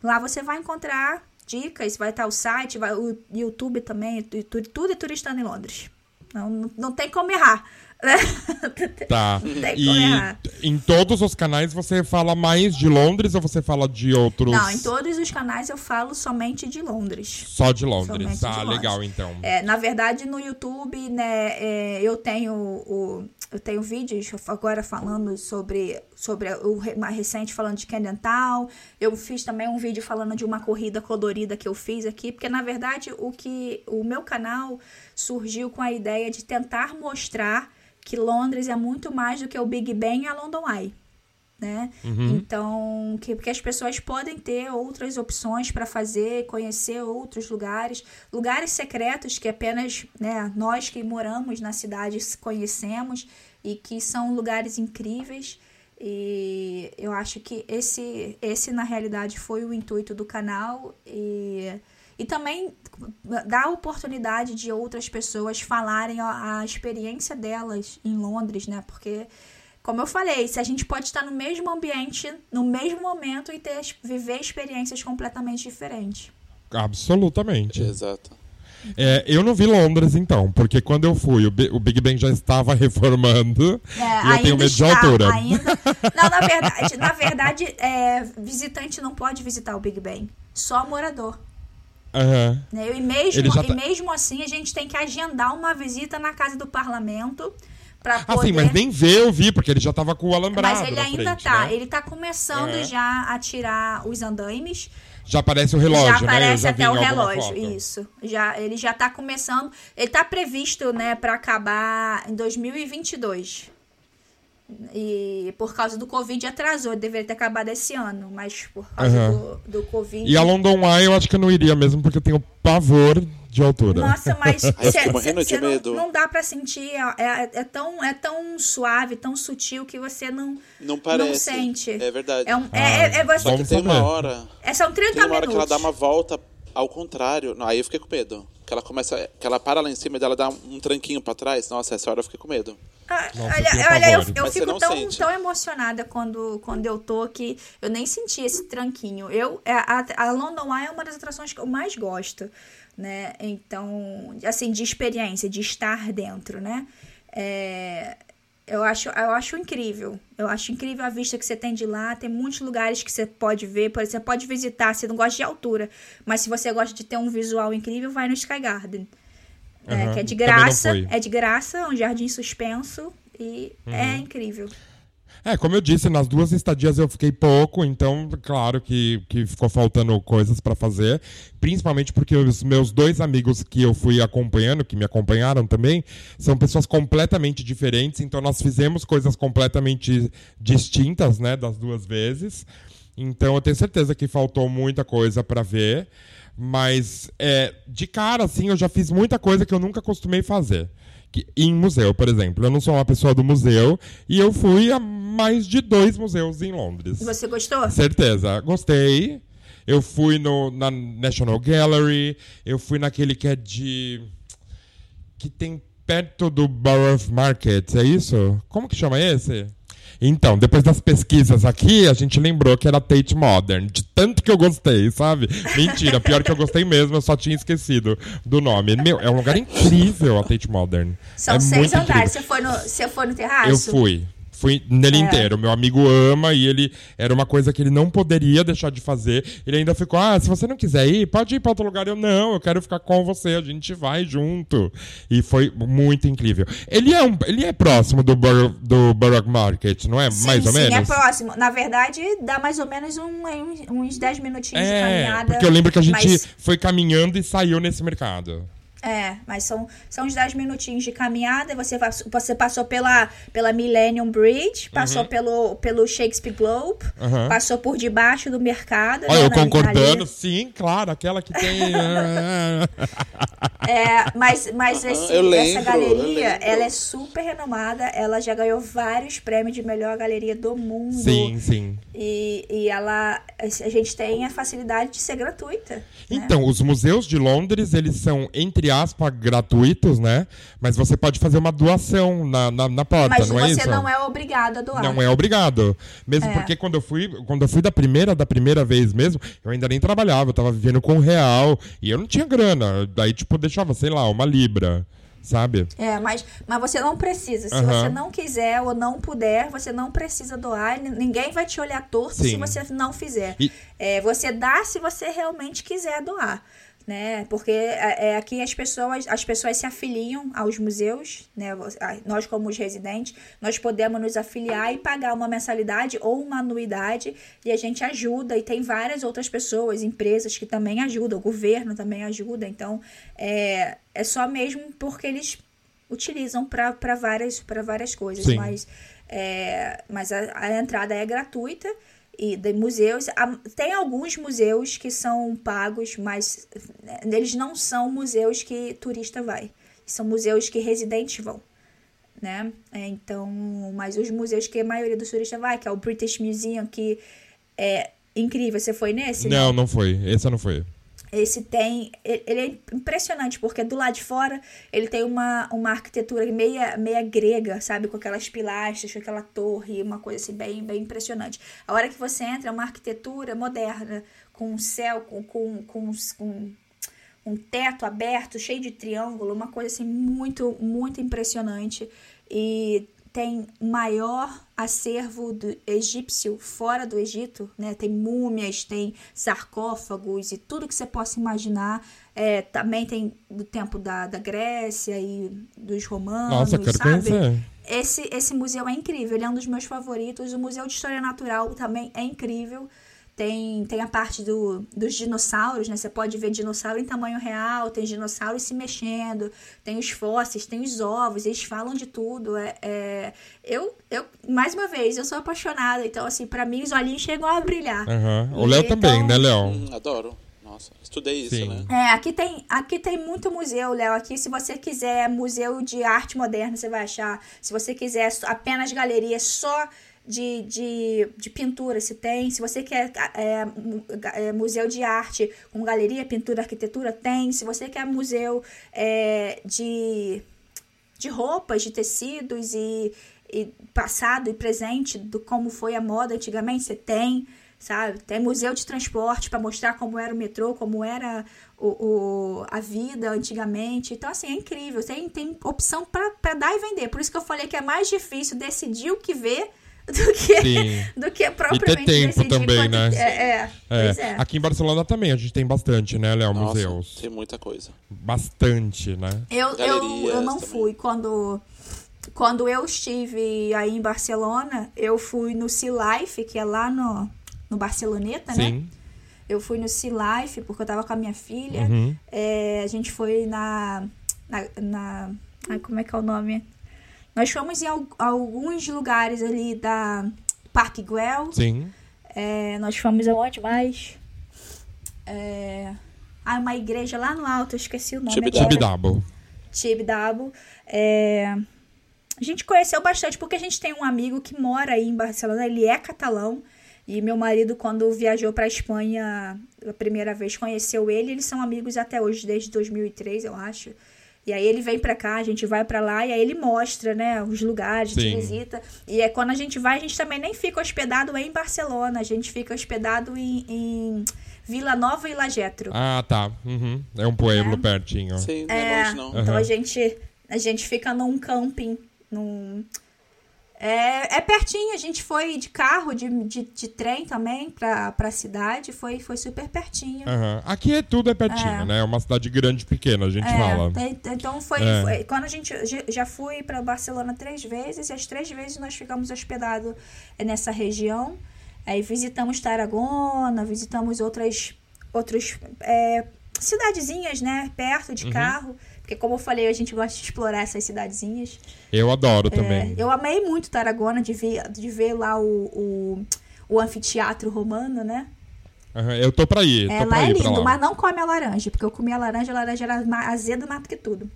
lá você vai encontrar dicas, vai estar o site, vai, o YouTube também, tu- tu- tudo é Turistando em Londres. Não, não tem como errar. Tá. E em todos os canais você fala mais de Londres ou você fala de outros? Não, em todos os canais eu falo somente de Londres. Só de Londres. Somente ah, de Londres. legal então. É, na verdade, no YouTube, né, é, eu tenho o, eu tenho vídeos agora falando sobre, sobre o mais recente falando de Town. Eu fiz também um vídeo falando de uma corrida colorida que eu fiz aqui, porque na verdade o que o meu canal surgiu com a ideia de tentar mostrar que Londres é muito mais do que o Big Ben e a London Eye né? Então, que, porque as pessoas podem ter outras opções para fazer, conhecer outros lugares, lugares secretos que apenas né, nós que moramos na cidade conhecemos e que são lugares incríveis. E eu acho que esse, esse na realidade foi o intuito do canal e, e também dar a oportunidade de outras pessoas falarem a, a experiência delas em Londres, né? Porque como eu falei, se a gente pode estar no mesmo ambiente, no mesmo momento e ter, viver experiências completamente diferentes. Absolutamente. Exato. É, eu não vi Londres, então, porque quando eu fui, o, Bi- o Big Ben já estava reformando É, e eu tenho medo de está, altura. Ainda... Não, na verdade, na verdade é, visitante não pode visitar o Big Ben, só morador. Aham. Né? E, mesmo, já e tá- mesmo assim, a gente tem que agendar uma visita na casa do parlamento para Ah, poder... sim, mas nem ver eu vi, porque ele já tava com o alambrado Mas ele ainda frente, tá, né? ele tá começando Aham. já a tirar os andaimes. Já aparece o relógio, já né? Aparece já vi até o relógio, isso. Já, ele já tá começando. Ele tá previsto, né, para acabar em 2022. E por causa do Covid atrasou, deveria ter acabado esse ano, mas por causa Aham. do, do Covid. E a London Eye eu acho que eu não iria mesmo, porque eu tenho pavor de altura. Nossa, mas eu cê- cê de não- medo. Não, dá pra sentir, é, é- é tão, é tão suave, tão sutil que você não, Não parece. não sente. É verdade. É, um, é, Ah, é, é você- Só que tem uma hora. é, são 30 Tem uma hora minutos. que ela dá uma volta ao contrário. Não, aí eu fiquei com medo. Que ela começa. Que ela para lá em cima e dela dá um tranquinho pra trás. Nossa, essa hora eu fiquei com medo. Ah, Nossa, olha, olha, eu, eu fico tão, tão emocionada quando, quando eu tô que eu nem senti esse tranquinho. Eu, é, a, a London Eye é uma das atrações que eu mais gosto, né? Então, assim, de experiência, de estar dentro, né? É, Eu acho, eu acho incrível. Eu acho incrível a vista que você tem de lá. Tem muitos lugares que você pode ver. Por exemplo, você pode visitar. Você não gosta de altura, mas se você gosta de ter um visual incrível, vai no Sky Garden. Uhum. É, que é de graça. É de graça, um jardim suspenso. E uhum. é incrível. É, como eu disse, nas duas estadias eu fiquei pouco, então, claro que, que ficou faltando coisas para fazer. Principalmente porque os meus dois amigos que eu fui acompanhando, que me acompanharam também, são pessoas completamente diferentes, então nós fizemos coisas completamente distintas, né, das duas vezes. Então eu tenho certeza que faltou muita coisa para ver. Mas, é, de cara, assim, eu já fiz muita coisa que eu nunca costumei fazer que, em museu, por exemplo. Eu não sou uma pessoa do museu e eu fui a mais de dois museus em Londres. Você gostou? Certeza, gostei. Eu fui no, na National Gallery, eu fui naquele que é de. que tem perto do Borough Market, é isso? Como que chama esse? Então, depois das pesquisas aqui, a gente lembrou que era Tate Modern. De tanto que eu gostei, sabe? Mentira, pior que eu gostei mesmo, eu só tinha esquecido do nome. Meu, é um lugar incrível a Tate Modern. São é seis andares. Você foi, no, você foi no terraço? Eu fui. Fui nele é. inteiro. Meu amigo ama e ele era uma coisa que ele não poderia deixar de fazer. Ele ainda ficou: ah, se você não quiser ir, pode ir para outro lugar. Eu não, eu quero ficar com você, a gente vai junto. E foi muito incrível. Ele é, um, ele é próximo do, Bur do Borough Market, não é? Sim, mais ou sim, menos? é próximo. Na verdade, dá mais ou menos um, uns 10 minutinhos é, de caminhada. Porque eu lembro que a gente mas... foi caminhando e saiu nesse mercado. É, mas são, são uns 10 minutinhos de caminhada. Você, você passou pela, pela Millennium Bridge, passou uhum. pelo, pelo Shakespeare Globe, uhum. passou por debaixo do mercado. Olha, né, eu concordando, sim, claro, aquela que tem. é, mas mas esse, lembro, essa galeria, ela é super renomada. Ela já ganhou vários prêmios de melhor galeria do mundo. Sim, sim. E, e ela, a gente tem a facilidade de ser gratuita. Né? Então, né? os museus de Londres, eles são, entre aspas, gratuitos, né? Mas você pode fazer uma doação na, na, na porta, Mas não é isso? Mas você não é obrigado a doar. Não é obrigado. Mesmo é. porque quando eu fui, quando eu fui da primeira, da primeira vez mesmo, eu ainda nem trabalhava, eu tava vivendo com real e eu não tinha grana. Daí, tipo, deixava, sei lá, uma libra sabe? É, mas, mas você não precisa. Se uhum. você não quiser ou não puder, você não precisa doar. Ninguém vai te olhar torto Sim. se você não fizer. E... É, você dá se você realmente quiser doar né? Porque é, é, aqui as pessoas, as pessoas se afiliam aos museus, né? Nós como os residentes, nós podemos nos afiliar e pagar uma mensalidade ou uma anuidade e a gente ajuda e tem várias outras pessoas, empresas que também ajudam, o governo também ajuda, então é, é só mesmo porque eles utilizam para várias, várias coisas, Sim. mas, é, mas a, a entrada é gratuita e de museus. Tem alguns museus que são pagos, mas né, eles não são museus que turista vai. São museus que residentes vão. Né? É, então, mas os museus que a maioria dos turistas vai, que é o British Museum, que é incrível. Você foi nesse? Não, não, não foi. Esse não foi. Esse tem. Ele é impressionante, porque do lado de fora ele tem uma, uma arquitetura meia, meia grega, sabe? Com aquelas pilastras, com aquela torre, uma coisa assim bem, bem impressionante. A hora que você entra, é uma arquitetura moderna, com um céu, com, com, com, com um teto aberto, cheio de triângulo, uma coisa assim muito, muito impressionante. E tem maior acervo do egípcio fora do Egito, né? Tem múmias, tem sarcófagos e tudo que você possa imaginar. É, também tem do tempo da, da Grécia e dos romanos, Nossa, quero sabe? Conhecer. Esse, esse museu é incrível, ele é um dos meus favoritos. O Museu de História Natural também é incrível. Tem, tem a parte do, dos dinossauros, né? Você pode ver dinossauro em tamanho real, tem dinossauros se mexendo, tem os fósseis, tem os ovos, eles falam de tudo. É, é, eu, eu, mais uma vez, eu sou apaixonada, então, assim, para mim os olhinhos chegam a brilhar. Uhum. O Léo então, também, né, Léo? Hum, adoro. Nossa, estudei isso, Sim. né? É, aqui tem, aqui tem muito museu, Léo. Aqui, se você quiser museu de arte moderna, você vai achar. Se você quiser apenas galerias só de, de, de pintura, se tem. Se você quer é, é, museu de arte com galeria, pintura, arquitetura, tem. Se você quer museu é, de, de roupas, de tecidos e, e passado e presente do como foi a moda antigamente, você tem. sabe? Tem museu de transporte para mostrar como era o metrô, como era o, o, a vida antigamente. Então, assim, é incrível. Tem, tem opção para dar e vender. Por isso que eu falei que é mais difícil decidir o que ver do que, do que propriamente e ter tempo também, quando... né? É, é, é. é, Aqui em Barcelona também a gente tem bastante, né, Léo? Museus. Tem muita coisa. Bastante, né? Eu, eu, eu não também. fui quando quando eu estive aí em Barcelona, eu fui no Sea Life, que é lá no, no Barceloneta, né? Sim. né? Eu fui no Sea Life porque eu tava com a minha filha. Uhum. É, a gente foi na, na, na. Ai, como é que é o nome? Nós fomos em alguns lugares ali da Parque Güell. Sim. É, nós fomos aonde mais? É, ah, uma igreja lá no alto, eu esqueci o nome. Tibidabo. Tibidabo. É, a gente conheceu bastante, porque a gente tem um amigo que mora aí em Barcelona, ele é catalão. E meu marido, quando viajou para Espanha a primeira vez, conheceu ele. Eles são amigos até hoje, desde 2003, eu acho. E aí ele vem para cá, a gente vai para lá e aí ele mostra, né, os lugares, de visita. E é quando a gente vai, a gente também nem fica hospedado em Barcelona, a gente fica hospedado em, em Vila Nova e Lagetro. Ah, tá. Uhum. É um pueblo é. pertinho. Sim, não é, é longe, não. Então a gente a gente fica num camping num... É, é pertinho, a gente foi de carro, de, de, de trem também pra, pra cidade, foi, foi super pertinho. Uhum. Aqui é tudo é pertinho, é. né? É uma cidade grande pequena, a gente é, fala. Então foi, é. foi, Quando a gente. Já fui pra Barcelona três vezes, e as três vezes nós ficamos hospedados nessa região. Aí visitamos Tarragona, visitamos outras, outras é, cidadezinhas, né? Perto de uhum. carro. Porque, como eu falei, a gente gosta de explorar essas cidadezinhas. Eu adoro é, também. Eu amei muito Tarragona, de ver, de ver lá o, o, o anfiteatro romano, né? Uhum, eu tô pra ir. É, tô lá é lindo, lá. mas não come a laranja, porque eu comi a laranja, a laranja era azeda mais do que tudo.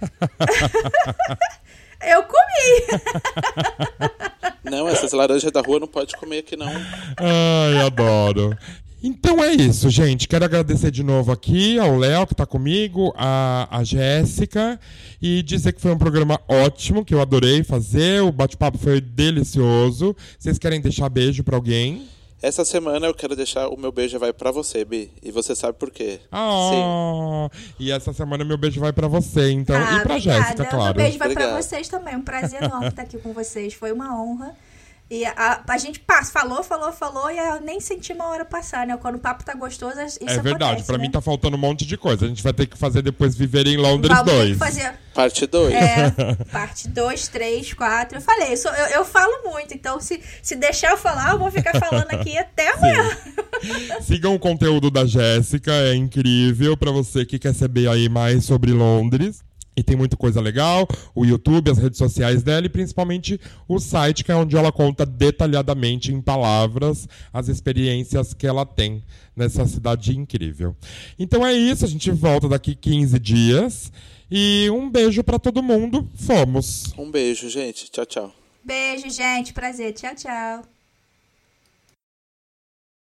eu comi! não, essas laranjas da rua não pode comer aqui, não. Ai, adoro. Então é isso, gente. Quero agradecer de novo aqui ao Léo, que está comigo, a, a Jéssica, e dizer que foi um programa ótimo, que eu adorei fazer. O bate-papo foi delicioso. Vocês querem deixar beijo para alguém? Essa semana eu quero deixar o meu beijo vai para você, Bi. E você sabe por quê. Ah, Sim. E essa semana meu beijo vai para você, então. Ah, e pra Jéssica, claro. Meu beijo vai para vocês também. Um prazer enorme estar aqui com vocês. Foi uma honra. E a, a gente passa, falou, falou, falou, e eu nem senti uma hora passar, né? Quando o papo tá gostoso, isso É verdade, acontece, pra né? mim tá faltando um monte de coisa. A gente vai ter que fazer depois Viver em Londres 2. fazer... Parte 2. É, parte 2, 3, 4. Eu falei, eu, eu, eu, falo muito, então se, se deixar eu falar, eu vou ficar falando aqui até amanhã. Sigam o conteúdo da Jéssica, é incrível para você que quer saber aí mais sobre Londres. E tem muita coisa legal, o YouTube, as redes sociais dela e principalmente o site, que é onde ela conta detalhadamente em palavras as experiências que ela tem nessa cidade incrível. Então é isso, a gente volta daqui 15 dias. E um beijo para todo mundo. Fomos. Um beijo, gente. Tchau, tchau. Beijo, gente. Prazer. Tchau, tchau.